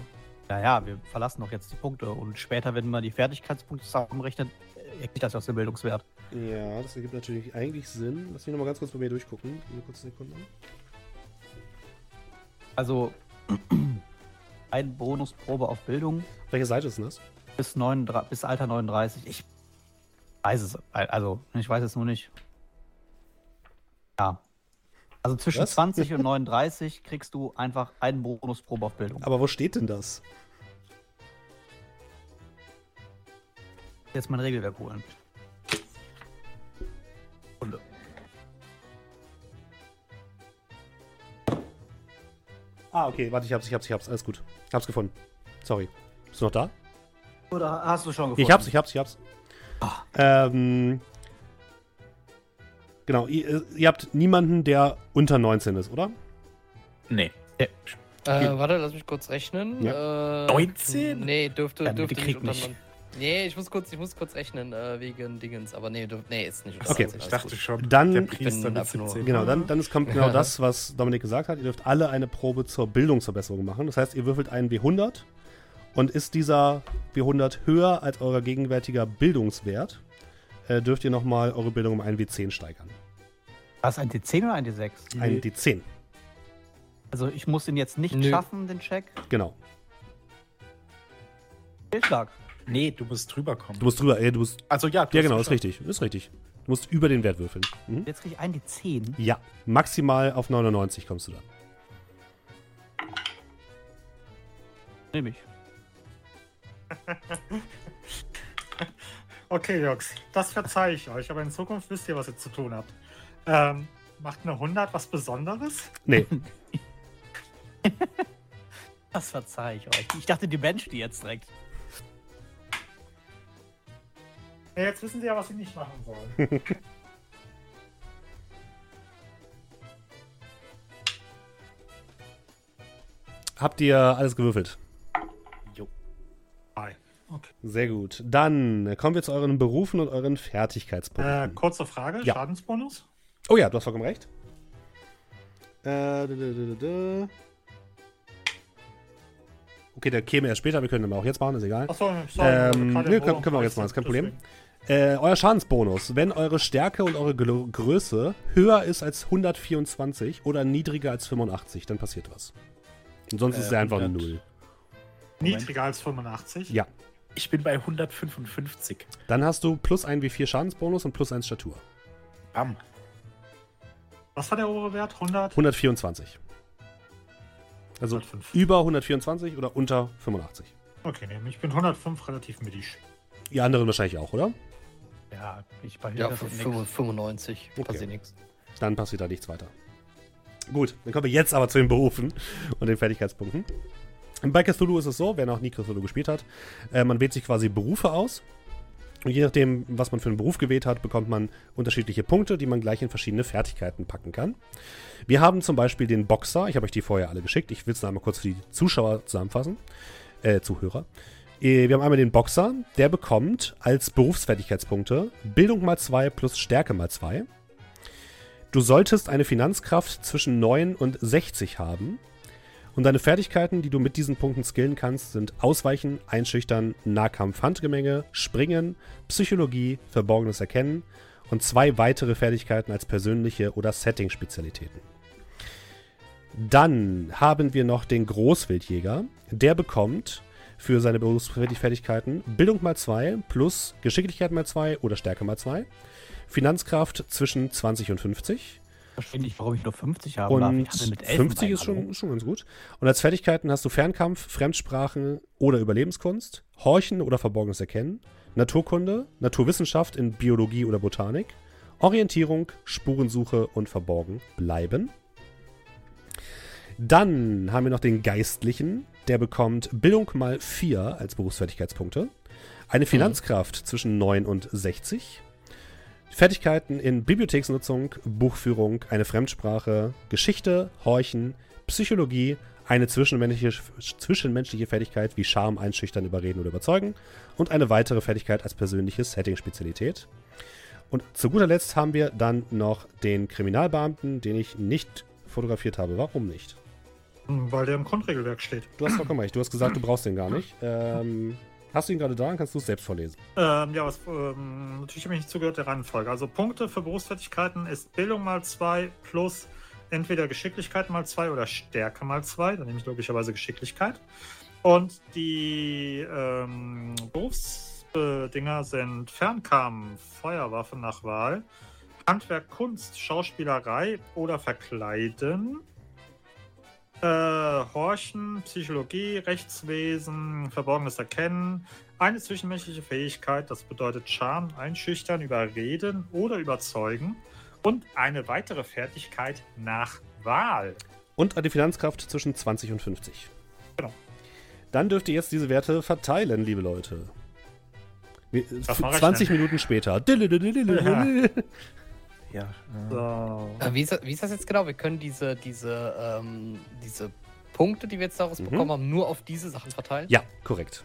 Naja, wir verlassen doch jetzt die Punkte und später, wenn man die Fertigkeitspunkte zusammenrechnet, ergibt sich das aus dem Bildungswert. Ja, das ergibt natürlich eigentlich Sinn. Lass mich nochmal ganz kurz bei mir durchgucken. Eine kurze Sekunde. Also ein Bonusprobe auf Bildung Welche Seite ist denn das? bis, 39, bis Alter 39. Ich weiß es, also ich weiß es nur nicht. Ja. Also zwischen Was? 20 und 39 kriegst du einfach einen Bonusprobe auf Bildung. Aber wo steht denn das? Jetzt mein Regelwerk holen. Ah, okay, warte, ich hab's, ich hab's, ich hab's. Alles gut. Ich hab's gefunden. Sorry. Bist du noch da? Oder hast du schon gefunden? Ich hab's, ich hab's, ich hab's. Ach. Ähm. Genau, ihr, ihr, habt niemanden, der unter 19 ist, oder? Nee. nee. Äh, warte, lass mich kurz rechnen. Ja. Äh, 19? Nee, dürfte, dürfte nicht unter 19. Nee, ich muss kurz, ich muss kurz rechnen, äh, wegen Dingens, aber nee, dürf, nee, ist nicht. Okay. 19, Ich dachte gut. schon, Dann- der Priester mit einfach nur- 17. Genau, dann, dann ist, kommt genau das, was Dominik gesagt hat. Ihr dürft alle eine Probe zur Bildungsverbesserung machen. Das heißt, ihr würfelt einen W100 und ist dieser W100 höher als euer gegenwärtiger Bildungswert, äh, dürft ihr nochmal eure Bildung um einen W10 steigern. War es ein D10 oder ein D6? Ein D10, Also ich muss den jetzt nicht Nö. schaffen, den Check. genau. Fehlschlag. Nee, du musst drüber kommen. Du musst drüber, äh, du musst, also ja, du ja genau, ist richtig, ist richtig. Du musst über den Wert würfeln. Mhm. Jetzt kriege ich ein D10. Ja, maximal auf 99 kommst du dann. Nehme ich. Okay, Jungs, das verzeihe ich euch, aber in Zukunft wisst ihr, was ihr zu tun habt. Ähm, macht eine 100 was Besonderes? Nee, Das verzeihe ich euch. Ich dachte, die Bench die jetzt direkt. Ja, jetzt wissen sie ja, was sie nicht machen sollen. habt ihr alles gewürfelt? Jo. Hi. Okay. Sehr gut. Dann kommen wir zu euren Berufen und euren Äh, Fertigkeitspunkten. kurze Frage, Ja. Schadensbonus? Oh ja, du hast vollkommen recht. Äh. Okay, der käme erst später, wir können den auch jetzt machen, ist egal. Achso, sorry. Ähm, gerade nö, im können- können wir Ohr- jetzt machen, ist kein Problem. Deswegen. Äh, euer Schadensbonus. Wenn eure Stärke und eure Gl- Größe höher ist als 124 oder niedriger als 85, dann passiert was. Und sonst ist Äh, er einfach eine 100. Null. Niedriger als 85? Ja. Ich bin bei 155. Dann hast du plus ein W4 Schadensbonus und plus 1 Statur. Bam. Was war der obere Wert? 100? 124. Also 105. über 124 oder unter 85. Okay, ich bin 105 relativ mittig. Ihr anderen wahrscheinlich auch, oder? Ja, ich bei Ja, für ist nix. 95, Okay. passiert nichts. Dann passiert da nichts weiter. Gut, dann kommen wir jetzt aber zu den Berufen und den Fertigkeitspunkten. Bei Cthulhu ist es so, wer noch nie Cthulhu gespielt hat, äh, man wählt sich quasi Berufe aus. Und je nachdem, was man für einen Beruf gewählt hat, bekommt man unterschiedliche Punkte, die man gleich in verschiedene Fertigkeiten packen kann. Wir haben zum Beispiel den Boxer. Ich habe euch die vorher alle geschickt. Ich will es noch einmal kurz für die Zuschauer zusammenfassen. Äh, Zuhörer. Äh, Wir haben einmal den Boxer. Der bekommt als Berufsfertigkeitspunkte Bildung mal 2 plus Stärke mal 2. Du solltest eine Finanzkraft zwischen 9 und 60 haben. Und deine Fertigkeiten, die du mit diesen Punkten skillen kannst, sind Ausweichen, Einschüchtern, Nahkampf, Handgemenge, Springen, Psychologie, Verborgenes Erkennen und zwei weitere Fertigkeiten als persönliche oder Setting-Spezialitäten. Dann haben wir noch den Großwildjäger. Der bekommt für seine Berufsfertigkeiten Bildung mal 2 plus Geschicklichkeit mal 2 oder Stärke mal 2. Finanzkraft zwischen 20 und 50. verstehe nicht, warum ich nur 50 haben darf. Und Ich hatte mit 11 50 ist schon, ist schon ganz gut. Und als Fertigkeiten hast du Fernkampf, Fremdsprachen oder Überlebenskunst, Horchen oder Verborgenes Erkennen, Naturkunde, Naturwissenschaft in Biologie oder Botanik, Orientierung, Spurensuche und Verborgen bleiben. Dann haben wir noch den Geistlichen, der bekommt Bildung mal 4 als Berufsfertigkeitspunkte, eine Finanzkraft zwischen 9 und 60, Fertigkeiten in Bibliotheksnutzung, Buchführung, eine Fremdsprache, Geschichte, Horchen, Psychologie, eine zwischenmenschliche, zwischenmenschliche Fertigkeit wie Charme, Einschüchtern, Überreden oder Überzeugen und eine weitere Fertigkeit als persönliche Setting-Spezialität. Und zu guter Letzt haben wir dann noch den Kriminalbeamten, den ich nicht fotografiert habe. Warum nicht? Weil der im Grundregelwerk steht. Du hast vollkommen recht. Du hast gesagt, du brauchst den gar nicht. Ähm, hast du ihn gerade da? Dann kannst du es selbst vorlesen. Ähm, ja, was, ähm, natürlich habe ich nicht zugehört der Reihenfolge. Also Punkte für Berufsfertigkeiten ist Bildung mal 2 plus entweder Geschicklichkeit mal 2 oder Stärke mal 2. Dann nehme ich logischerweise Geschicklichkeit. Und die ähm, Berufsdinger sind Fernkampf, Feuerwaffen nach Wahl, Handwerk, Kunst, Schauspielerei oder Verkleiden. Äh, Horchen, Psychologie, Rechtswesen, Verborgenes Erkennen, eine zwischenmenschliche Fähigkeit, das bedeutet Charme, Einschüchtern, Überreden oder Überzeugen und eine weitere Fertigkeit nach Wahl. Und eine Finanzkraft zwischen 20 und 50. Genau. Dann dürft ihr jetzt diese Werte verteilen, liebe Leute. Wir- Was mach ich 20 denn? Minuten später. Ja. äh, So. Äh, wie, ist das, wie ist das jetzt genau? Wir können diese, diese, ähm, diese Punkte, die wir jetzt daraus Mhm. bekommen haben, nur auf diese Sachen verteilen? Ja, korrekt.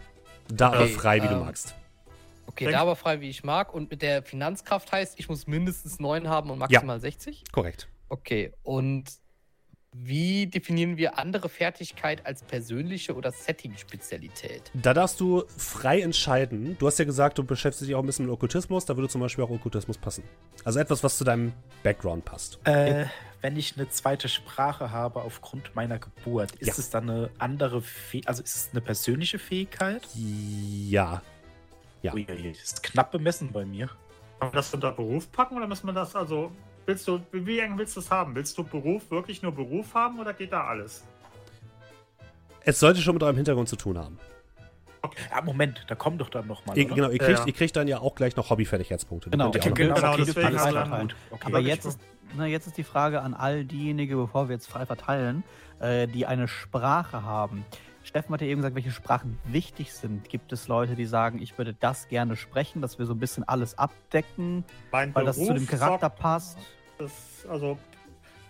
Da aber Okay, frei, wie du ähm, magst. Okay, Denk- da aber frei, wie ich mag. Und mit der Finanzkraft heißt, ich muss mindestens 9 haben und maximal 60? Korrekt. Okay, und wie definieren wir andere Fertigkeit als persönliche oder Setting-Spezialität? Da darfst du frei entscheiden. Du hast ja gesagt, du beschäftigst dich auch ein bisschen mit Okkultismus. Da würde zum Beispiel auch Okkultismus passen. Also etwas, was zu deinem Background passt. Äh, wenn ich eine zweite Sprache habe aufgrund meiner Geburt, ist Ja. es dann eine andere Fähigkeit, also ist es eine persönliche Fähigkeit? Ja. Ja. Uiuiui, das ist knapp bemessen bei mir. Können wir das unter Beruf packen oder müssen wir das also. Willst du, wie eng willst du es haben? Willst du Beruf wirklich nur Beruf haben oder geht da alles? Es sollte schon mit eurem Hintergrund zu tun haben. Ja, Moment, da kommen doch dann nochmal. Ihr, genau, ihr kriegt, Ja. ihr kriegt dann ja auch gleich noch Hobbyfertigkeitspunkte. Genau, okay, noch- genau, okay, deswegen alles dann- gut. Okay. Aber jetzt ist, na, jetzt ist die Frage an all diejenigen, bevor wir jetzt frei verteilen, äh, die eine Sprache haben. Steffen hat ja eben gesagt, welche Sprachen wichtig sind. Gibt es Leute, die sagen, ich würde das gerne sprechen, dass wir so ein bisschen alles abdecken, Mein weil das zu dem Charakter sagt, passt? Das, also,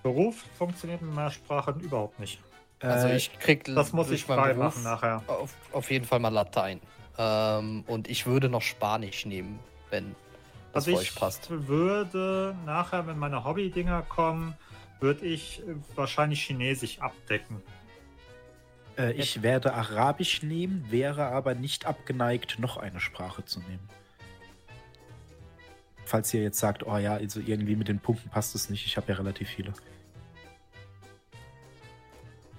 Beruf funktioniert mit mehr Sprachen überhaupt nicht. Also Äh, ich krieg Das muss ich frei machen nachher. Auf, auf jeden Fall mal Latein. Ähm, und ich würde noch Spanisch nehmen, wenn das Also für ich euch passt. würde nachher, wenn meine Hobby-Dinger kommen, würde ich äh, wahrscheinlich Chinesisch abdecken. Äh, ich werde Arabisch nehmen, wäre aber nicht abgeneigt, noch eine Sprache zu nehmen. Falls ihr jetzt sagt, oh ja, also irgendwie mit den Punkten passt es nicht, ich habe ja relativ viele.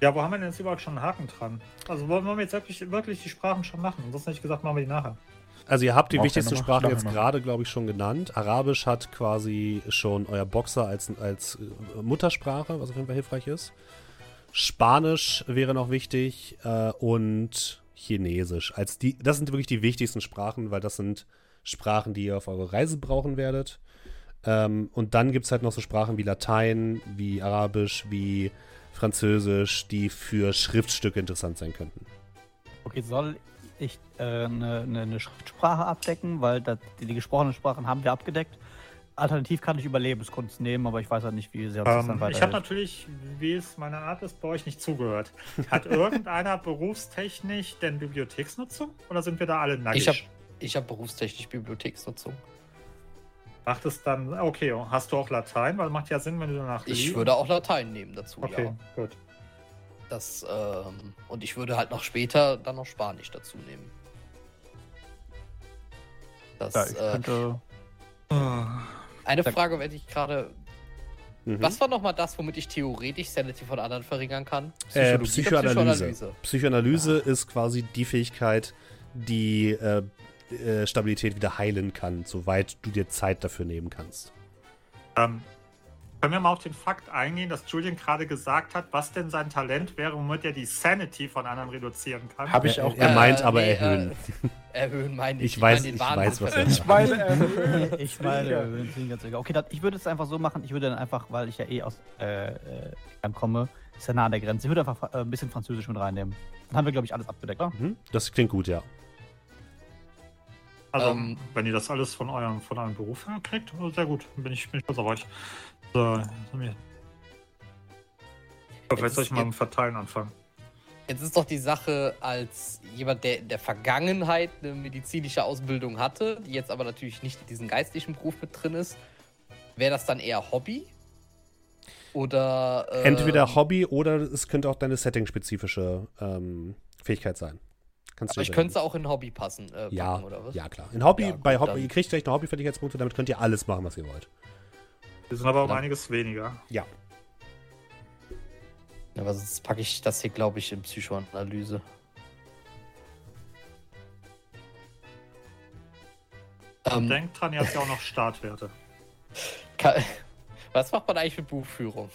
Ja, wo haben wir denn jetzt überhaupt schon einen Haken dran? Also wollen wir jetzt wirklich, wirklich die Sprachen schon machen? Und das nicht gesagt, machen wir die nachher. Also ihr habt die noch? Sprachen Nachher jetzt gerade, glaube ich, schon genannt. Arabisch hat quasi schon euer Boxer als, als äh, Muttersprache, was auf jeden Fall hilfreich ist. Spanisch wäre noch wichtig äh, und Chinesisch. Als die, das sind wirklich die wichtigsten Sprachen, weil das sind Sprachen, die ihr auf eurer Reise brauchen werdet. Ähm, und dann gibt es halt noch so Sprachen wie Latein, wie Arabisch, wie Französisch, die für Schriftstücke interessant sein könnten. Okay, soll ich äh, eine, eine, eine Schriftsprache abdecken, weil das, die, die gesprochenen Sprachen haben wir abgedeckt. Alternativ kann ich Überlebenskunst nehmen, aber ich weiß halt nicht, wie sehr uns das dann Ähm, ich habe weiterhilft. natürlich, wie es meine Art ist, bei euch nicht zugehört. Hat irgendeiner berufstechnisch denn Bibliotheksnutzung? Oder sind wir da alle nackig? Ich habe ich hab berufstechnisch Bibliotheksnutzung. Macht es dann, okay, hast du auch Latein? Weil macht ja Sinn, wenn du danach Ich liest. würde auch Latein nehmen dazu, Okay, ja. gut. Das, ähm, und ich würde halt noch später dann noch Spanisch dazu nehmen. Das, ja, ich äh, könnte. eine Frage, wenn ich gerade. Mhm. Was war nochmal das, womit ich theoretisch Sanity von anderen verringern kann? Äh, oder Psychoanalyse. Psychoanalyse ist quasi die Fähigkeit, die äh, äh, Stabilität wieder heilen kann, soweit du dir Zeit dafür nehmen kannst. Ähm, können wir mal auf den Fakt eingehen, dass Julian gerade gesagt hat, was denn sein Talent wäre, womit er die Sanity von anderen reduzieren kann? Habe ich auch Er Äh, meint aber nee, erhöhen. Äh, erhöhen meine ich. Ich weiß- meine den ich weiß, was er. Ich meine, äh, Ich meine, egal. Okay, dann, ich würde es einfach so machen. Ich würde dann einfach, weil ich ja eh aus äh, äh, komme, ist ja nah an der Grenze. Ich würde einfach äh, ein bisschen Französisch mit reinnehmen. Dann haben wir, glaube ich, alles abgedeckt, oder? Mhm. Das klingt gut, ja. Also, Ähm, wenn ihr das alles von eurem, von eurem Beruf her kriegt, oh, sehr gut. Bin ich, bin ich stolz auf euch. So, jetzt haben wir. So, Vielleicht soll ich mal mit dem Verteilen anfangen. Jetzt ist doch die Sache, als jemand, der in der Vergangenheit eine medizinische Ausbildung hatte, die jetzt aber natürlich nicht in diesem geistlichen Beruf mit drin ist, wäre das dann eher Hobby? Oder. Äh, Entweder Hobby oder es könnte auch deine setting-spezifische ähm, Fähigkeit sein. Kannst Aber ich könnte es auch in Hobby passen. Äh, ja, packen, oder was? ja, klar. In Hobby, Ja, gut, bei Hobby, ihr kriegt vielleicht noch Hobbyfertigkeitspunkte, damit könnt ihr alles machen, was ihr wollt. Wir sind aber um einiges weniger. Ja. Ja, aber sonst packe ich das hier, glaube ich, in Psychoanalyse. Ähm, Denkt dran, ihr habt ja auch noch Startwerte. kann, was macht man eigentlich mit Buchführung?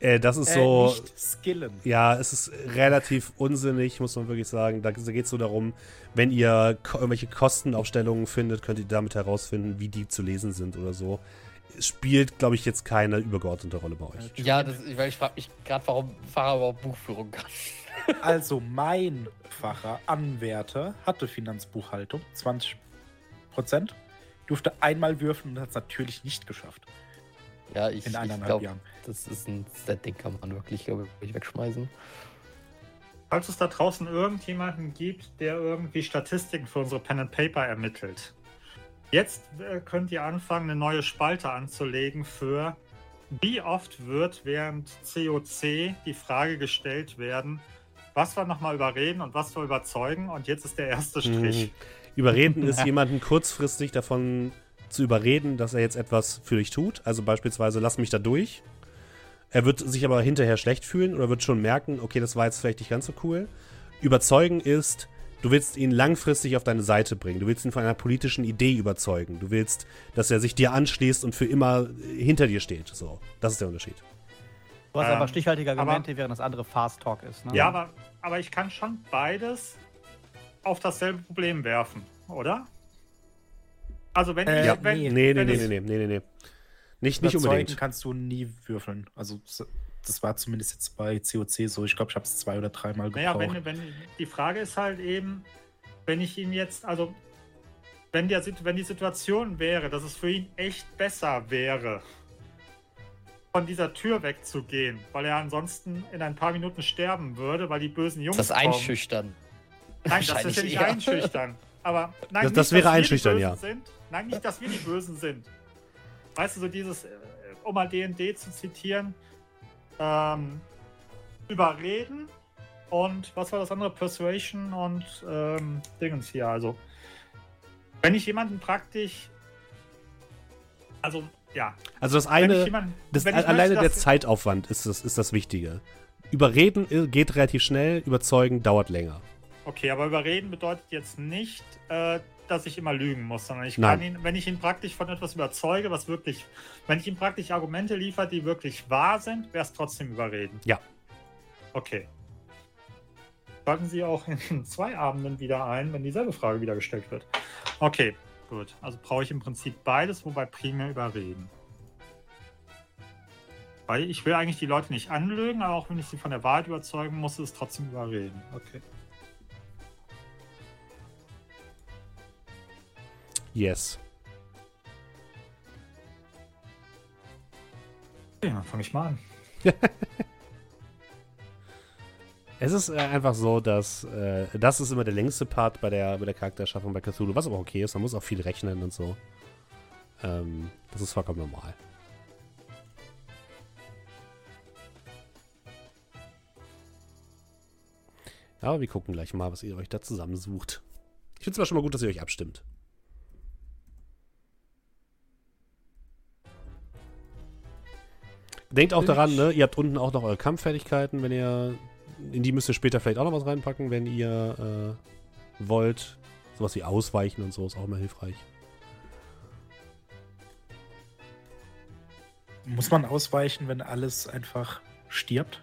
Äh, das ist Äh, so. nicht skillen. Ja, es ist relativ unsinnig, muss man wirklich sagen. Da geht es so darum, wenn ihr ko irgendwelche Kostenaufstellungen findet, könnt ihr damit herausfinden, wie die zu lesen sind oder so. Spielt, glaube ich, jetzt keine übergeordnete Rolle bei euch. Ja, das, weil ich frage mich gerade, warum Fahrer überhaupt Buchführung kann. Also mein Facher Anwärter hatte Finanzbuchhaltung, 20 Prozent, durfte einmal würfeln und hat es natürlich nicht geschafft Ja, ich, in ich glaube, das ist ein Setting, kann man wirklich, glaube ich, wegschmeißen. Falls es da draußen irgendjemanden gibt, der irgendwie Statistiken für unsere Pen and Paper ermittelt, jetzt äh, könnt ihr anfangen, eine neue Spalte anzulegen für wie oft wird während COC die Frage gestellt werden, was wir nochmal überreden und was wir überzeugen. Und jetzt ist der erste Strich. Mhm. Überreden ist, jemanden kurzfristig davon zu überreden, dass er jetzt etwas für dich tut. Also beispielsweise, lass mich da durch. Er wird sich aber hinterher schlecht fühlen oder wird schon merken, okay, das war jetzt vielleicht nicht ganz so cool. Überzeugen ist, du willst ihn langfristig auf deine Seite bringen. Du willst ihn von einer politischen Idee überzeugen. Du willst, dass er sich dir anschließt und für immer hinter dir steht. So, das ist der Unterschied. Du hast Ähm, einfach stichhaltige aber- Argumente, während das andere Fast Talk ist. Ne? Ja, aber, aber ich kann schon beides auf dasselbe Problem werfen, oder? Also wenn Äh, ich, ja, wenn, nee. Nee, nee, wenn nee, nee, nee, nee, nee, nee. Nicht, nicht Überzeugen unbedingt. kannst du nie würfeln. Also das war zumindest jetzt bei COC so. Ich glaube, ich habe es zwei oder dreimal gebraucht. Naja, wenn, wenn, die Frage ist halt eben, wenn ich ihn jetzt, also wenn, der, wenn die Situation wäre, dass es für ihn echt besser wäre, von dieser Tür wegzugehen, weil er ansonsten in ein paar Minuten sterben würde, weil die bösen Jungs Das kommen. Einschüchtern. Nein, das ist ja nicht eher. einschüchtern. Aber nein, Das- nicht, das wäre dass wir die einschüchtern, ja. Sind. Nein, nicht, dass wir die Bösen sind. Weißt du, so dieses, äh, um mal D&D zu zitieren, ähm, überreden und was war das andere? Persuasion und ähm, Dingens hier. Also, wenn ich jemanden praktisch, also ja, Also das eine, jemanden, das, alleine möchte, der Zeitaufwand ist das, ist das Wichtige. Überreden i- geht relativ schnell, überzeugen dauert länger. Okay, aber überreden bedeutet jetzt nicht, äh, dass ich immer lügen muss, sondern ich Nein. kann ihn, wenn ich ihn praktisch von etwas überzeuge, was wirklich, wenn ich ihm praktisch Argumente liefere, die wirklich wahr sind, wäre es trotzdem überreden. Ja. Okay. Schalten Sie auch in zwei Abenden wieder ein, wenn dieselbe Frage wieder gestellt wird. Okay, gut. Also brauche ich im Prinzip beides, wobei primär überreden. Weil ich will eigentlich die Leute nicht anlügen, aber auch wenn ich sie von der Wahrheit überzeugen muss, ist es trotzdem überreden. Okay. Yes. Ja, dann fange ich mal an. Es ist äh, einfach so, dass äh, das ist immer der längste Part bei der, bei der Charakterschaffung bei Cthulhu, was aber okay ist. Man muss auch viel rechnen und so. Ähm, das ist vollkommen normal. Aber wir gucken gleich mal, was ihr euch da zusammensucht. Ich finde es aber schon mal gut, dass ihr euch abstimmt. Denkt auch daran, ne, ihr habt unten auch noch eure Kampffertigkeiten, wenn ihr. In die müsst ihr später vielleicht auch noch was reinpacken, wenn ihr äh, wollt. Sowas wie Ausweichen und so ist auch immer hilfreich. Muss man ausweichen, wenn alles einfach stirbt?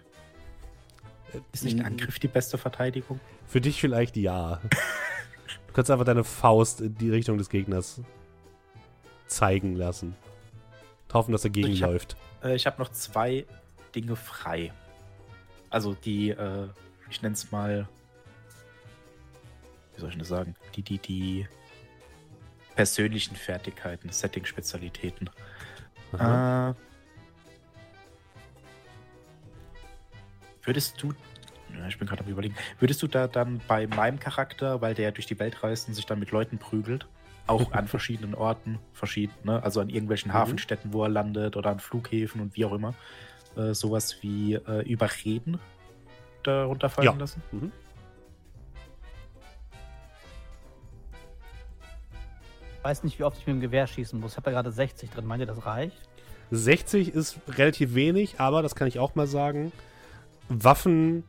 Ist nicht Angriff die beste Verteidigung? Für dich vielleicht ja. du kannst einfach deine Faust in die Richtung des Gegners zeigen lassen. Hoffen, dass er Ich hab- gegenläuft. Äh, ich habe noch zwei Dinge frei. Also die, äh, ich nenne es mal, wie soll ich das sagen? Die, die, die persönlichen Fertigkeiten, Setting-Spezialitäten. Äh, würdest du, ja, ich bin gerade am überlegen, würdest du da dann bei meinem Charakter, weil der durch die Welt reist und sich dann mit Leuten prügelt, Auch an verschiedenen Orten, verschieden, ne? also an irgendwelchen Mhm. Hafenstädten, wo er landet oder an Flughäfen und wie auch immer. Äh, sowas wie äh, Überreden darunter fallen Ja. lassen. Mhm. Ich weiß nicht, wie oft ich mit dem Gewehr schießen muss. Ich habe da gerade 60 drin. Meint ihr, das reicht? 60 ist relativ wenig, aber das kann ich auch mal sagen. Waffen.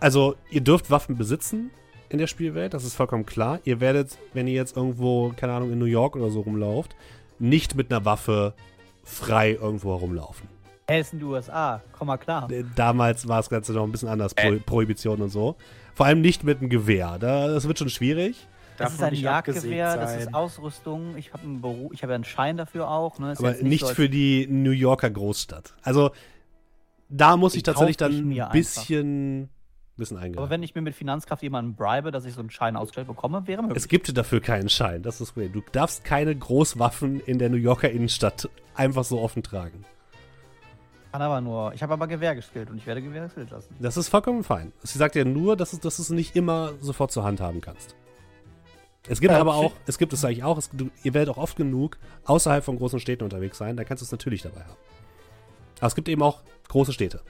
Also, ihr dürft Waffen besitzen in der Spielwelt, das ist vollkommen klar. Ihr werdet, wenn ihr jetzt irgendwo, keine Ahnung, in New York oder so rumlauft, nicht mit einer Waffe frei irgendwo herumlaufen. Er ist in die USA. Komm mal klar. Äh, Damals war das Ganze noch ein bisschen anders, Pro Äh. Prohibition und so. Vor allem nicht mit einem Gewehr. Da, das wird schon schwierig. Das ist ein nicht Jagdgewehr, das ist. Ausrüstung. Ich habe ich habe ja einen Schein dafür auch. Ne? Aber jetzt nicht, so, für die New Yorker Großstadt. Also, da muss Die ich tatsächlich ich dann ein bisschen, bisschen eingreifen. Aber wenn ich mir mit Finanzkraft jemanden bribe, dass ich so einen Schein ausgestellt bekomme, wäre möglich. Es gibt dafür keinen Schein, das ist Problem. Du darfst keine Großwaffen in der New Yorker Innenstadt einfach so offen tragen. Kann aber nur. Ich habe aber Gewehr geskillt und ich werde Gewehr geskillt lassen. Das ist vollkommen fein. Sie sagt ja nur, dass, es, dass du es nicht immer sofort zur Hand haben kannst. Es gibt Ja, aber okay. auch, es gibt es eigentlich auch, es, du, ihr werdet auch oft genug außerhalb von großen Städten unterwegs sein, da kannst du es natürlich dabei haben. Aber es gibt eben auch große Städte.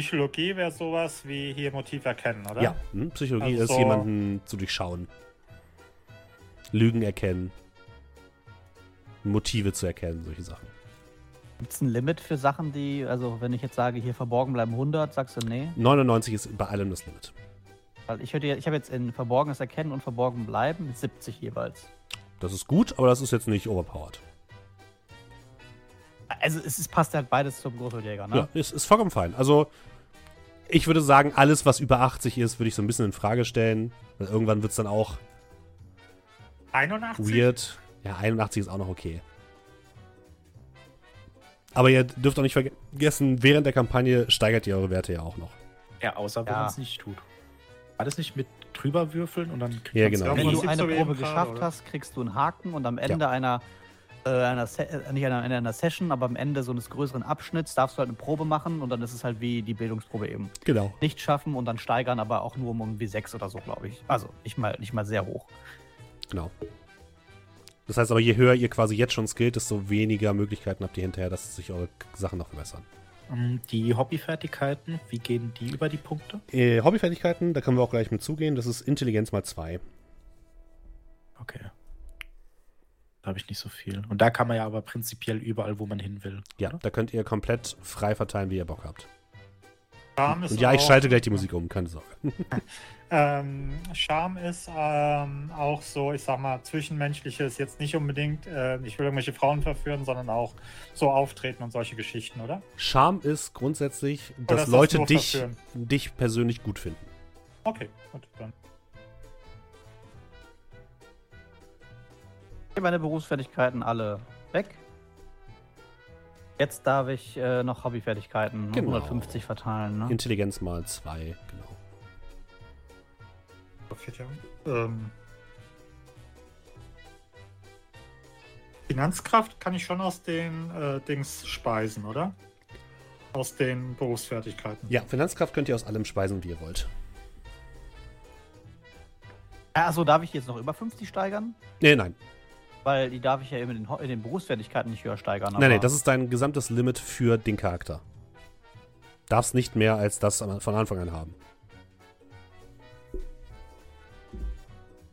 Psychologie wäre sowas wie hier Motiv erkennen, oder? Ja, hm? Psychologie Also ist so- jemanden zu durchschauen. Lügen erkennen. Motive zu erkennen, solche Sachen. Gibt es ein Limit für Sachen, die, also wenn ich jetzt sage, hier verborgen bleiben 100, sagst du nee? 99 ist bei allem das Limit. Weil ich, hätte, ich habe jetzt in Verborgenes erkennen und Verborgen bleiben mit 70 jeweils. Das ist gut, aber das ist jetzt nicht overpowered. Also es ist, passt halt beides zum Großwildjäger, ne? Ja, ist, ist vollkommen fein. Also, ich würde sagen, alles, was über 80 ist, würde ich so ein bisschen in Frage stellen. Weil irgendwann wird es dann auch 81? weird. Ja, 81 ist auch noch okay. Aber ihr dürft auch nicht vergessen, während der Kampagne steigert ihr eure Werte ja auch noch. Ja, außer wenn Ja. man es nicht tut. War das nicht mit drüber würfeln und dann kriegt Ja, genau. Wenn du eine Probe geschafft oder? hast, kriegst du einen Haken und am Ende einer, äh, einer Se äh, nicht einer, einer Session, aber am Ende so eines größeren Abschnitts darfst du halt eine Probe machen und dann ist es halt wie die Bildungsprobe eben. Genau. Nicht schaffen und dann steigern, aber auch nur um irgendwie 6 oder so, glaube ich. Also nicht mal, nicht mal sehr hoch. Genau. Das heißt aber, je höher ihr quasi jetzt schon skillt, desto weniger Möglichkeiten habt ihr hinterher, dass sich eure Sachen noch verbessern. Ähm, Die Hobbyfertigkeiten, wie gehen die über die Punkte? Äh, Hobbyfertigkeiten, da können wir auch gleich mit zugehen. Das ist Intelligenz mal 2. Okay. Da habe ich nicht so viel. Und da kann man ja aber prinzipiell überall, wo man hin will. Ja, da könnt ihr komplett frei verteilen, wie ihr Bock habt. Charme ist Und ja, ich auch- schalte gleich die Musik um, keine Sorge. Ähm, Charme ist ähm, auch so, ich sag mal, zwischenmenschliches, jetzt nicht unbedingt, äh, ich will irgendwelche Frauen verführen, sondern auch so auftreten und solche Geschichten, oder? Charme ist grundsätzlich, Oder dass das Leute nur dich, verführen? dich persönlich gut finden. Okay, gut, dann. Meine Berufsfertigkeiten alle weg. Jetzt darf ich äh, noch Hobbyfertigkeiten Genau. 150 verteilen. Ne? Intelligenz mal 2, genau. Ähm, Finanzkraft kann ich schon aus den äh, Dings speisen, oder? Aus den Berufsfertigkeiten. Ja, Finanzkraft könnt ihr aus allem speisen, wie ihr wollt. Achso, darf ich jetzt noch über 50 steigern? Nee, nein. Weil die darf ich ja eben in den, in den Berufsfertigkeiten nicht höher steigern. Nein, nein, das ist dein gesamtes Limit für den Charakter. Darfst nicht mehr als das von Anfang an haben.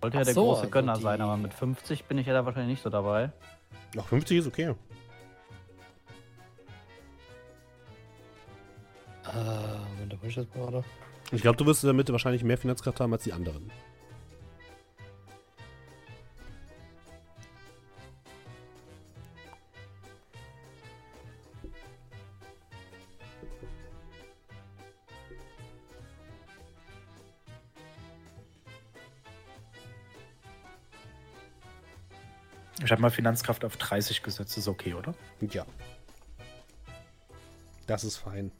Sollte ja der so, große also Gönner die- sein, aber mit 50 bin ich ja da wahrscheinlich nicht so dabei. Ach, 50 ist okay. Äh, Moment, wo ist das gerade? Ich glaube, du wirst damit wahrscheinlich mehr Finanzkraft haben als die anderen. Ich habe mal Finanzkraft auf 30 gesetzt, ist okay, oder? Ja. Das ist fein.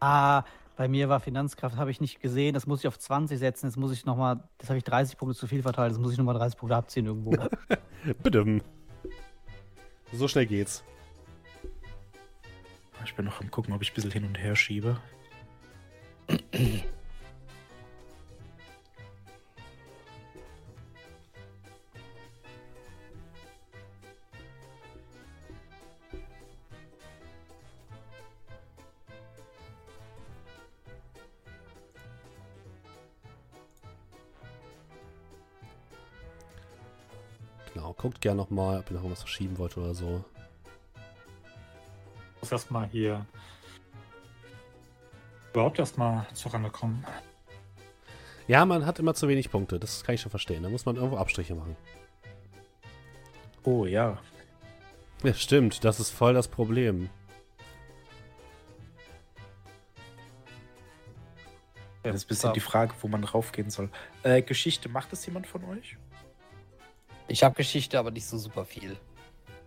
Ah, bei mir war Finanzkraft, habe ich nicht gesehen. Das muss ich auf 20 setzen. Jetzt muss ich nochmal, das habe ich 30 Punkte zu viel verteilt. Das muss ich nochmal 30 Punkte abziehen irgendwo. Bitte. So schnell geht's. Ich bin noch am gucken, ob ich ein bisschen hin und her schiebe. guckt gerne nochmal, ob ihr noch irgendwas verschieben wollt oder so. Ich muss erstmal hier überhaupt erstmal zurande kommen. Ja, man hat immer zu wenig Punkte, das kann ich schon verstehen. Da muss man irgendwo Abstriche machen. Oh ja. Ja, stimmt, das ist voll das Problem. Das ist ein bisschen die Frage, wo man raufgehen soll. Äh, Geschichte, macht das jemand von euch? Ich habe Geschichte, aber nicht so super viel.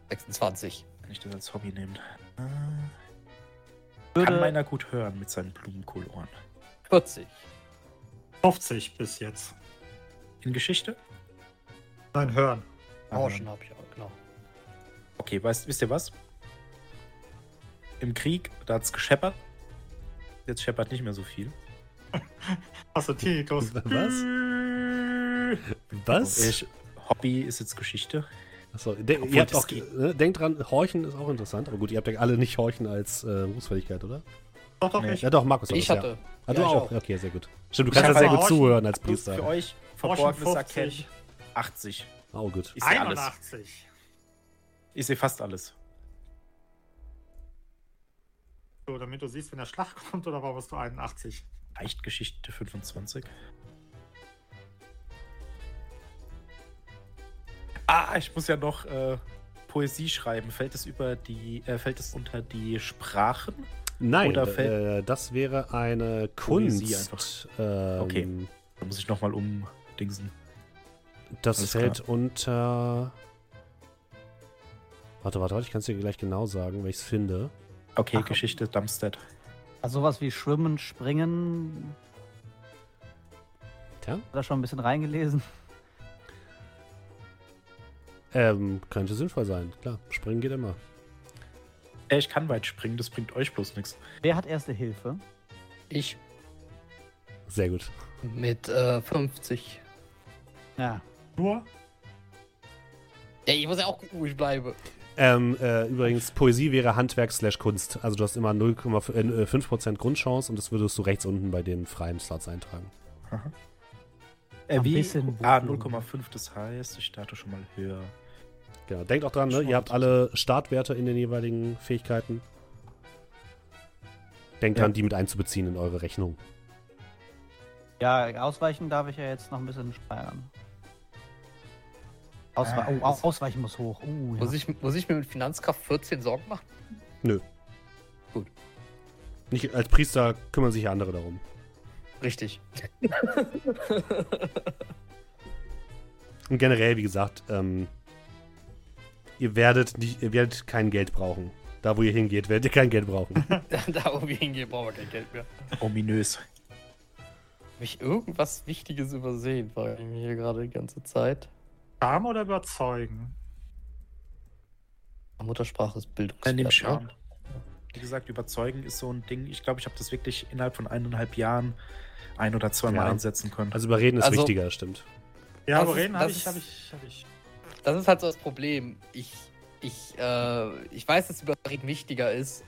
26. Wenn ich das als Hobby nehme. Äh, Würde- kann meiner gut hören mit seinen Blumenkohlohren. 40. 50 bis jetzt. In Geschichte? Nein, hören. Orangen habe ich auch, genau. Okay, weißt, wisst ihr was? Im Krieg, da hat's gescheppert. Jetzt scheppert nicht mehr so viel. Achso, Tinnitus. Was? Was? Ich, Hobby ist jetzt Geschichte. Achso, de Obwohl, ihr habt auch, ne, denkt dran, Horchen ist auch interessant. Aber gut, ihr habt ja alle nicht Horchen als äh, Berufsfähigkeit, oder? Doch, doch, Nee. ich. Ja, doch, Markus hat Ich das, hatte. Ja. Ah, Ja, du ich auch. auch. Okay, sehr gut. Stimmt, du Ich kannst ja sehr gut Horchen- zuhören als Für Priester. euch Horchen verborgenes 50. Erkennen 80. Oh, gut. Ich sehe alles. 81. Ich sehe fast alles. So, damit du siehst, wenn der Schlag kommt, oder warum bist du 81? Leicht Geschichte 25. Ah, ich muss ja noch äh, Poesie schreiben. Fällt es über die, äh, fällt es unter die Sprachen? Nein, Oder äh, das wäre eine Poesie Kunst. Ähm, Okay. Da muss ich nochmal umdingsen. Das Alles fällt unter. Warte, warte, warte, ich kann es dir gleich genau sagen, wenn ich es finde. Okay, Ach. Geschichte Dumpstead. Also sowas wie Schwimmen, Springen, Tja, da schon ein bisschen reingelesen. Ähm, könnte sinnvoll sein. Klar, springen geht immer. Äh, ich kann weit springen, das bringt euch bloß nichts. Wer hat erste Hilfe? Ich Sehr gut. mit äh, 50. Ja. Nur? Ja, ich muss ja auch gucken, wo ich bleibe. Ähm, äh, übrigens, Poesie wäre Handwerk slash Kunst. Also du hast immer 0,5% Grundchance und das würdest du rechts unten bei den freien Slots eintragen. Äh, Ein wie? Ah, Buchblumen. 0,5, das heißt, ich starte schon mal höher. Genau. Denkt auch dran, ne? ihr habt alle Startwerte in den jeweiligen Fähigkeiten. Denkt Ja. dran, die mit einzubeziehen in eure Rechnung. Ja, ausweichen darf ich ja jetzt noch ein bisschen steigern. Auswe Ah, oh, das- au- ausweichen muss hoch. Uh, ja. Muss, ich, muss ich mir mit Finanzkraft 14 Sorgen machen? Nicht, als Priester kümmern sich ja andere darum. Richtig. Und generell, wie gesagt, ähm, ihr werdet nicht, ihr werdet kein Geld brauchen. Da, wo ihr hingeht, werdet ihr kein Geld brauchen. da, wo wir hingehen, brauchen wir kein Geld mehr. Ominös. Habe ich irgendwas Wichtiges übersehen? Frage ich mich hier gerade die ganze Zeit. Charme oder überzeugen? Muttersprache ist Äh, Bildungswert. nimm ne? Charme. Wie gesagt, überzeugen ist so ein Ding. Ich glaube, ich habe das wirklich innerhalb von eineinhalb Jahren ein oder zweimal Ja. einsetzen können. Also überreden ist Also- wichtiger, das stimmt. Ja, Das aber ist- reden habe ich, habe ich, habe ich. Das ist halt so das Problem. Ich, ich, äh, ich weiß, dass Überreden wichtiger ist,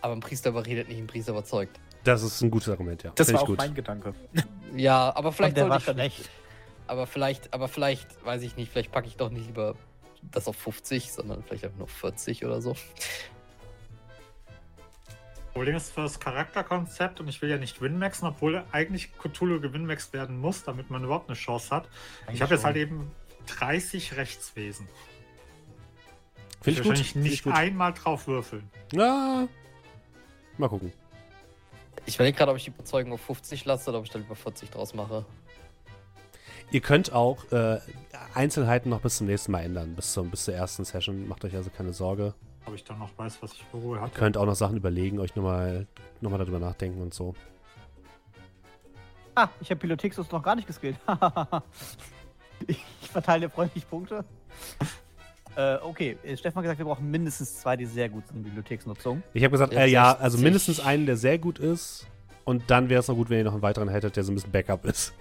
aber ein Priester überredet nicht, ein Priester überzeugt. Das ist ein gutes Argument, ja. das Find war ich auch gut. mein Gedanke. Ja, aber vielleicht Und der sollte war ich schlecht. Aber vielleicht, aber vielleicht, weiß ich nicht, vielleicht packe ich doch nicht lieber das auf 50, sondern vielleicht einfach nur 40 oder so. Problem ist für das Charakterkonzept und ich will ja nicht Winmaxen, obwohl eigentlich Cthulhu gewinnmaxt werden muss, damit man überhaupt eine Chance hat. ich habe jetzt halt eben 30 Rechtswesen. Finde ich gut. wahrscheinlich ich nicht gut. einmal drauf würfeln. Ja, mal gucken. Ich überlege gerade, ob ich die Überzeugung auf 50 lasse oder ob ich da lieber 40 draus mache. Ihr könnt auch äh, Einzelheiten noch bis zum nächsten Mal ändern. Bis, zum, bis zur ersten Session. Macht euch also keine Sorge. Ob ich dann noch weiß, was ich für Ruhe Ihr hatte. könnt auch noch Sachen überlegen, euch nochmal noch mal darüber nachdenken und so. Ah, ich habe Pilotexus noch gar nicht geskillt. ich verteile freundlich Punkte. äh, okay, äh, Stefan hat gesagt, wir brauchen mindestens zwei, die sehr gut sind in Bibliotheksnutzung. Ich habe gesagt, äh, ja, 60. also mindestens einen, der sehr gut ist. Und dann wäre es noch gut, wenn ihr noch einen weiteren hättet, der so ein bisschen Backup ist.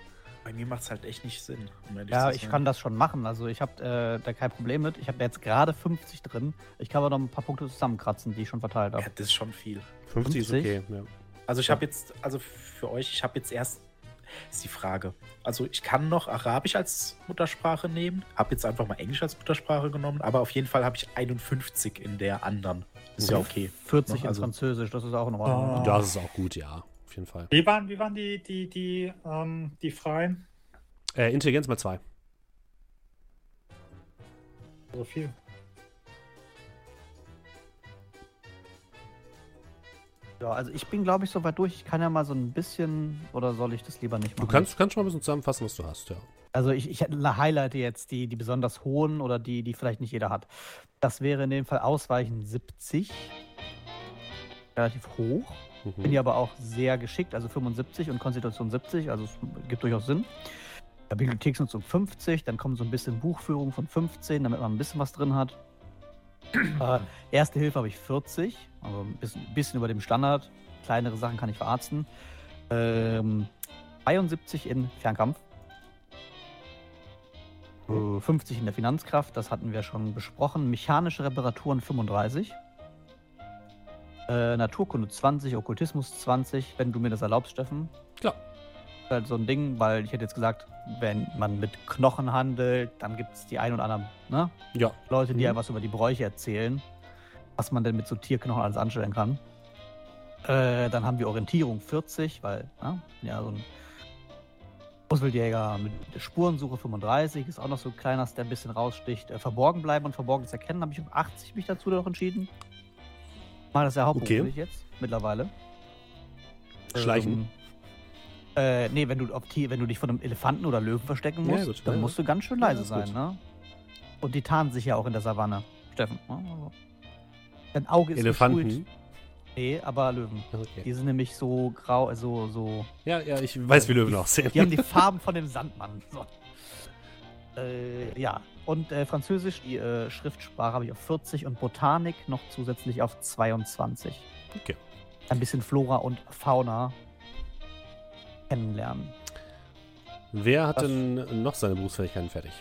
Bei mir macht es halt echt nicht Sinn. um Ja, zu ich kann das schon machen. Also ich habe äh, da kein Problem mit. Ich habe jetzt gerade 50 drin. Ich kann aber noch ein paar Punkte zusammenkratzen, die ich schon verteilt habe. Ja, das ist schon viel. 50, ist 50? okay, ja. Also ich habe jetzt, also für euch, ich habe jetzt erst ist die Frage. Also ich kann noch Arabisch als Muttersprache nehmen, habe jetzt einfach mal Englisch als Muttersprache genommen, aber auf jeden Fall habe ich 51 in der anderen. Ist ja okay. 40 in Also- Französisch, das ist auch in Ordnung. Oh. Das ist auch gut, ja. Auf jeden Fall. Wie waren, wie waren die, die, die, ähm, die Freien? Äh, Intelligenz mal zwei. So viel. Ja, also ich bin, glaube ich, soweit durch. Ich kann ja mal so ein bisschen, oder soll ich das lieber nicht Du machen? kannst, kannst schon mal ein bisschen zusammenfassen, was du hast, ja. Also ich, ich highlighte jetzt die, die besonders hohen oder die, die vielleicht nicht jeder hat. Das wäre in dem Fall Ausweichen 70. Relativ hoch. Bin Mhm. ja aber auch sehr geschickt, also 75 und Konstitution 70, also es gibt durchaus Sinn. Ja, Bibliotheksnutzung 50, dann kommt so ein bisschen Buchführung von 15, damit man ein bisschen was drin hat. Äh, Erste Hilfe habe ich 40, also ein bisschen, bisschen über dem Standard. Kleinere Sachen kann ich verarzten. Ähm, 72 in Fernkampf. Äh, 50 in der Finanzkraft, das hatten wir schon besprochen. Mechanische Reparaturen 35. Äh, Naturkunde 20, Okkultismus 20, wenn du mir das erlaubst, Steffen. Klar. Halt so ein Ding, weil ich hätte jetzt gesagt, wenn man mit Knochen handelt, dann gibt es die ein oder anderen ne? Ja. Leute, die Mhm. ja was über die Bräuche erzählen, was man denn mit so Tierknochen alles anstellen kann. Äh, dann haben wir Orientierung 40, weil ne? ja, so ein Auswildjäger mit Spurensuche 35 ist auch noch so ein kleiner, der ein bisschen raussticht. Äh, verborgen bleiben und verborgenes Erkennen habe ich um 80 mich dazu noch entschieden. Mal das ja hauptberuflich jetzt mittlerweile. Schleichen. Ähm, äh, nee, wenn du, auf wenn du dich von einem Elefanten oder Löwen verstecken Ja, musst, gut, dann ja. musst du ganz schön Ja, leise ist sein, gut. ne? Und die tarnen sich ja auch in der Savanne, Steffen. Also, Dein Auge ist Elefanten. geschult. Nee, aber Löwen. Okay. Die sind nämlich so grau, äh, so, so. Ja, ja, ich weiß, wie Löwen aussehen. Die haben die Farben von dem Sandmann. So. Äh, ja, und äh, Französisch, die äh, Schriftsprache habe ich auf 40 und Botanik noch zusätzlich auf 22. Okay. Ein bisschen Flora und Fauna kennenlernen. Wer hat Was? denn noch seine Berufsfähigkeiten fertig?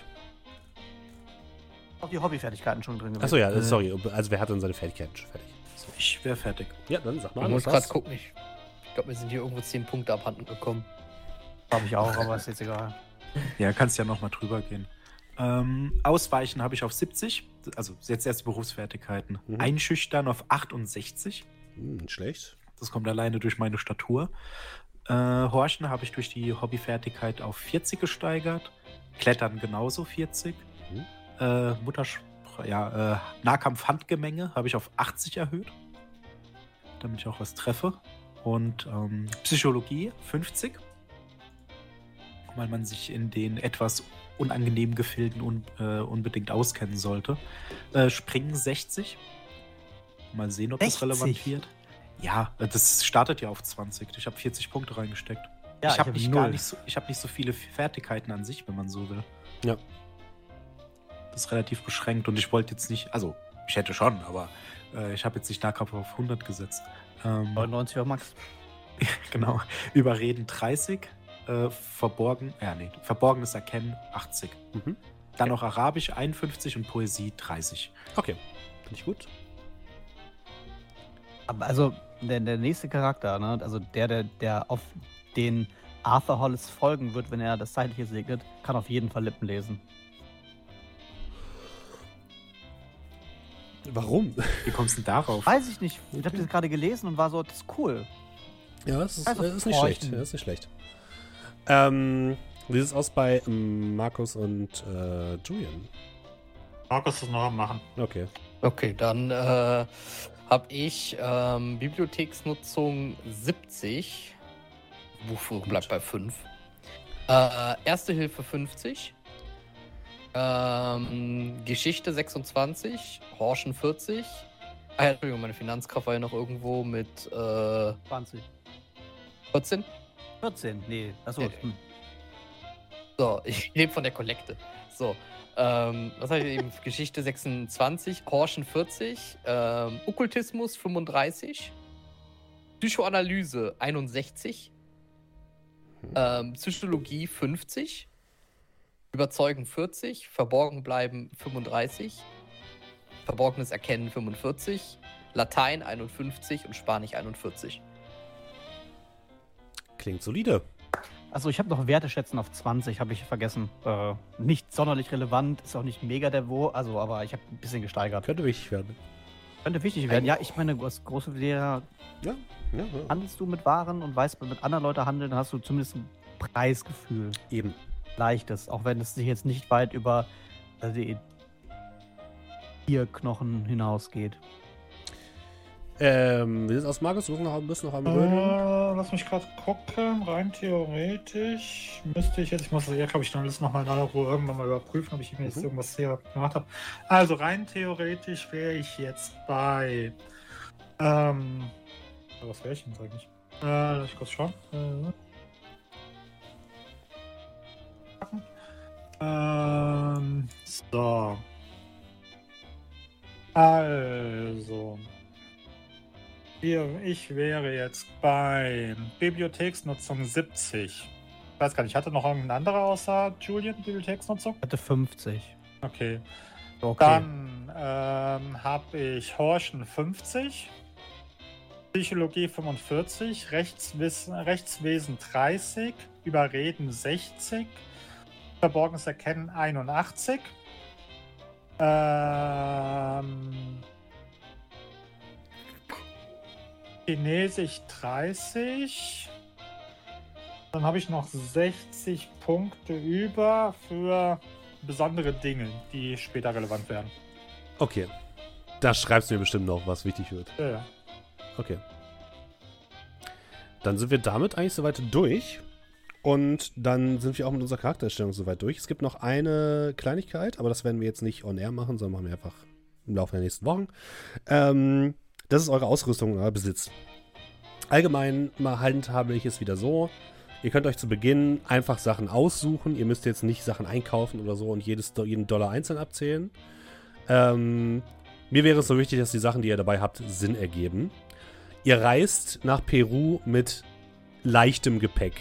Auch die Hobbyfertigkeiten schon drin gewesen. Achso, ja, Äh. sorry. Also, wer hat denn seine Fähigkeiten schon fertig? So. Ich wäre fertig. Ja, dann sag mal. Ich muss gerade gucken. Ich, ich glaube, wir sind hier irgendwo 10 Punkte abhanden gekommen. Habe ich auch, aber ist jetzt egal. Ja, kannst ja nochmal drüber gehen. Ähm, Ausweichen habe ich auf 70, also jetzt erst die Berufsfertigkeiten. Mhm. Einschüchtern auf 68, Hm, nicht schlecht. das kommt alleine durch meine Statur. Äh, Horchen habe ich durch die Hobbyfertigkeit auf 40 gesteigert. Klettern genauso 40. Mhm. Äh, Mutterspr ja, äh, Nahkampf-Handgemenge habe ich auf 80 erhöht, damit ich auch was treffe. Und ähm, Psychologie 50, weil man sich in den etwas unangenehmen Gefilden un äh, unbedingt auskennen sollte. Äh, Springen 60. Mal sehen, ob das 60? relevant wird. Ja, das startet ja auf 20. Ich habe 40 Punkte reingesteckt. Ja, ich habe hab nicht, null. gar nicht, so, ich hab nicht so viele Fertigkeiten an sich, wenn man so will. Ja. Das ist relativ beschränkt und ich wollte jetzt nicht, also ich hätte schon, aber äh, ich habe jetzt nicht Nahkampf auf 100 gesetzt. Ähm, 99 auf Max. genau. Überreden 30, äh, verborgen, ja nee, verborgenes Erkennen 80. Mhm. Dann noch Arabisch 51 und Poesie 30. Okay. Finde ich gut. Aber also der, der nächste Charakter, ne? also der, der, der auf den Arthur Hollis folgen wird, wenn er das Zeitliche segnet, kann auf jeden Fall Lippen lesen. Warum? Wie kommst du denn darauf? Weiß ich nicht. Ich habe das gerade gelesen und war so, das ist cool. Ja, das ist, Also ist nicht schlecht. Ja, ist nicht schlecht. Ähm, wie sieht es aus bei ähm, Markus und äh, Julian? Markus ist noch am Machen. Okay. Okay, dann äh, habe ich ähm, Bibliotheksnutzung 70. Buchführung bleibt bei 5. Äh, Erste Hilfe 50. Ähm, Geschichte 26. Horschen 40. Ah ja, Entschuldigung, meine Finanzkraft war ja noch irgendwo mit äh, 20. 14. 14, nee. Achso. Äh, Hm. So, ich lebe von der Kollekte. So, ähm, was habe ich eben? Geschichte 26, Horschen 40, ähm, Okkultismus 35, Psychoanalyse 61, ähm, Psychologie 50, Überzeugen 40, Verborgen bleiben 35, Verborgenes Erkennen 45, Latein 51 und Spanisch 41. Klingt solide. Also ich habe noch Werte schätzen auf 20, habe ich vergessen. Äh, nicht sonderlich relevant, ist auch nicht mega der Wo, also aber ich habe ein bisschen gesteigert. Könnte wichtig werden. Könnte wichtig werden. Ja, ich meine, als große Lehrer Ja, ja, ja. handelst du mit Waren und weißt, mit anderen Leuten handeln, hast du zumindest ein Preisgefühl. Eben. Leichtes, auch wenn es sich jetzt nicht weit über die Tierknochen hinausgeht. Ähm, wie sieht's aus, Markus? Du noch, bist noch am Rödeln. Äh, lass mich gerade gucken. Rein theoretisch müsste ich jetzt, ich muss ja, glaube ich, dann alles nochmal in aller Ruhe irgendwann mal überprüfen, ob ich mir jetzt Mhm. irgendwas hier gemacht habe. Also rein theoretisch wäre ich jetzt bei. Ähm, was wäre ich denn jetzt eigentlich? Äh, lass ich kurz schauen. Äh, ähm, so. Also. Hier, ich wäre jetzt bei Bibliotheksnutzung 70. Ich weiß gar nicht, hatte noch irgendein anderer außer Julian Bibliotheksnutzung? Ich hatte 50. Okay. Okay. Dann ähm, habe ich Horschen 50, Psychologie 45, Rechtswissen, Rechtswesen 30, Überreden 60, Verborgenes Erkennen 81. Ähm, Chinesisch 30. Dann habe ich noch 60 Punkte über für besondere Dinge, die später relevant werden. Okay. Da schreibst du mir bestimmt noch, was wichtig wird. Ja, ja. Okay. Dann sind wir damit eigentlich soweit durch. Und dann sind wir auch mit unserer Charaktererstellung soweit durch. Es gibt noch eine Kleinigkeit, aber das werden wir jetzt nicht on air machen, sondern machen wir einfach im Laufe der nächsten Wochen. Ähm, das ist eure Ausrüstung euer Besitz. Allgemein handhabe ich es wieder so. Ihr könnt euch zu Beginn einfach Sachen aussuchen. Ihr müsst jetzt nicht Sachen einkaufen oder so und jedes, jeden Dollar einzeln abzählen. Ähm, mir wäre es so wichtig, dass die Sachen, die ihr dabei habt, Sinn ergeben. Ihr reist nach Peru mit leichtem Gepäck.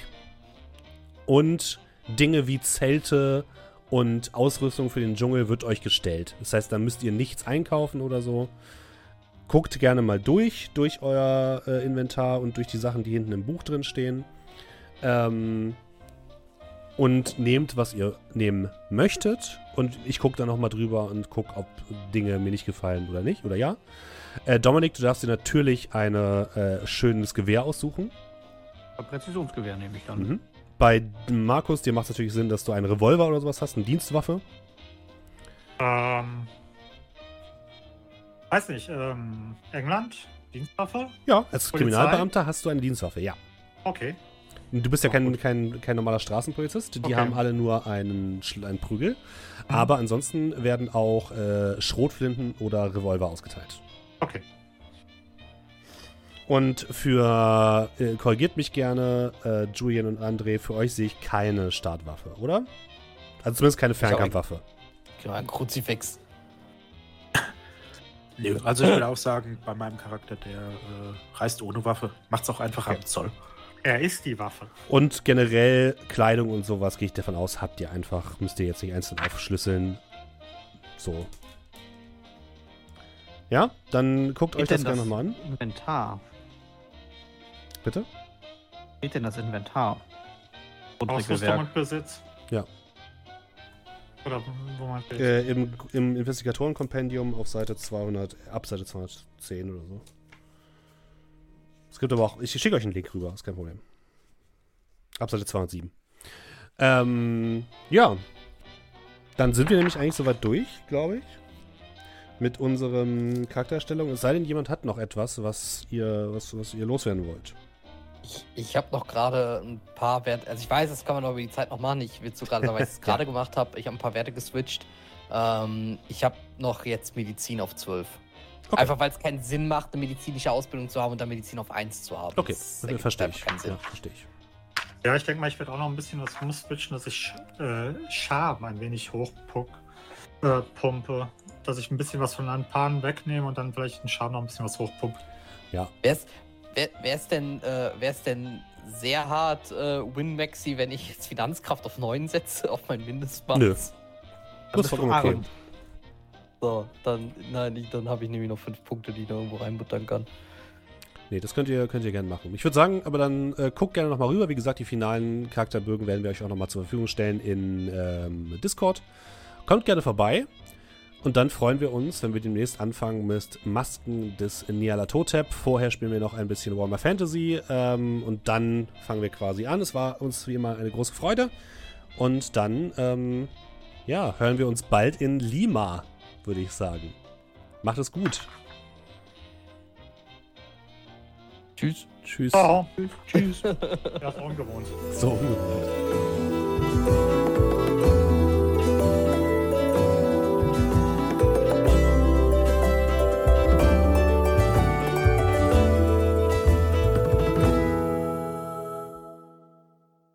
Und Dinge wie Zelte und Ausrüstung für den Dschungel wird euch gestellt. Das heißt, da müsst ihr nichts einkaufen oder so. Guckt gerne mal durch, durch euer äh, Inventar und durch die Sachen, die hinten im Buch drin stehen. Ähm, und nehmt, was ihr nehmen möchtet. Und ich gucke dann nochmal drüber und gucke, ob Dinge mir nicht gefallen oder nicht. Oder ja. Äh, Dominik, du darfst dir natürlich ein äh, schönes Gewehr aussuchen. Präzisionsgewehr nehme ich dann. Mhm. Bei Markus, dir macht es natürlich Sinn, dass du einen Revolver oder sowas hast, eine Dienstwaffe. Ähm, weiß nicht, ähm, England, Dienstwaffe? Ja, als Polizei? Kriminalbeamter hast du eine Dienstwaffe, ja. Okay. Du bist ja kein, kein, kein normaler Straßenpolizist. Die Okay. haben alle nur einen, einen Prügel. Aber ansonsten werden auch äh, Schrotflinten oder Revolver ausgeteilt. Okay. Und für, äh, korrigiert mich gerne, äh, Julian und André, für euch sehe ich keine Startwaffe, oder? Also zumindest keine Fernkampfwaffe. Genau, ein Kruzifix. Nö, also ich würde auch sagen, bei meinem Charakter, der äh, reist ohne Waffe, macht's auch einfach Okay. am Zoll. Er ist die Waffe. Und generell Kleidung und sowas, gehe ich davon aus, habt ihr einfach, müsst ihr jetzt nicht einzeln aufschlüsseln. So. Ja, dann guckt euch Geht das denn gerne nochmal an. Inventar. Bitte? Geht denn das Inventar? Und Ausrüstung und Besitz. Ja. Oder wo man. Äh, im, Im Investigatoren-Kompendium auf Seite 200, ab Seite 210 oder so. Es gibt aber auch, ich schicke euch einen Link rüber, ist kein Problem. Ab Seite 207. Ähm, ja. Dann sind wir nämlich eigentlich soweit durch, glaube ich. Mit unseren Charaktererstellungen. Es sei denn, jemand hat noch etwas, was ihr, was, was ihr loswerden wollt. Ich, ich habe noch gerade ein paar Werte, also ich weiß, das kann man noch über die Zeit noch machen. Ich will so gerade sagen, weil ich es gerade gemacht habe. Ich habe ein paar Werte geswitcht. Ähm, ich habe noch jetzt Medizin auf 12. Okay. Einfach weil es keinen Sinn macht, eine medizinische Ausbildung zu haben und dann Medizin auf 1 zu haben. Okay, Das verstehe ich. keinen Sinn. Ja, verstehe ich. Ja, ich denke mal, ich werde auch noch ein bisschen was umswitchen, dass ich äh, Charme ein wenig hochpumpe, äh, pumpe. Dass ich ein bisschen was von einem Pan wegnehme und dann vielleicht einen Charme noch ein bisschen was hochpumpe. Wär's, wär, wär's denn, äh, wär's denn sehr hart äh, Win-Maxi, wenn ich jetzt Finanzkraft auf 9 setze, auf mein Mindestmaß? Nö. Dann Das ist bist du vollkommen okay. So, dann, nein, ich, dann habe ich nämlich noch 5 Punkte, die ich da irgendwo reinbuttern kann. Nee, das könnt ihr, könnt ihr gerne machen. Ich würde sagen, aber dann äh, guckt gerne nochmal rüber. Wie gesagt, die finalen Charakterbögen werden wir euch auch nochmal zur Verfügung stellen in ähm, Discord. Kommt gerne vorbei. Und dann freuen wir uns, wenn wir demnächst anfangen mit Masken des Nyarlathotep. Vorher spielen wir noch ein bisschen Warhammer Fantasy. Ähm, und dann fangen wir quasi an. Es war uns wie immer eine große Freude. Und dann, ähm, ja, hören wir uns bald in Lima, würde ich sagen. Macht es gut. Tschüss. Tschüss. Ciao. Tschüss. Ja, ist ungewohnt. So ungewohnt.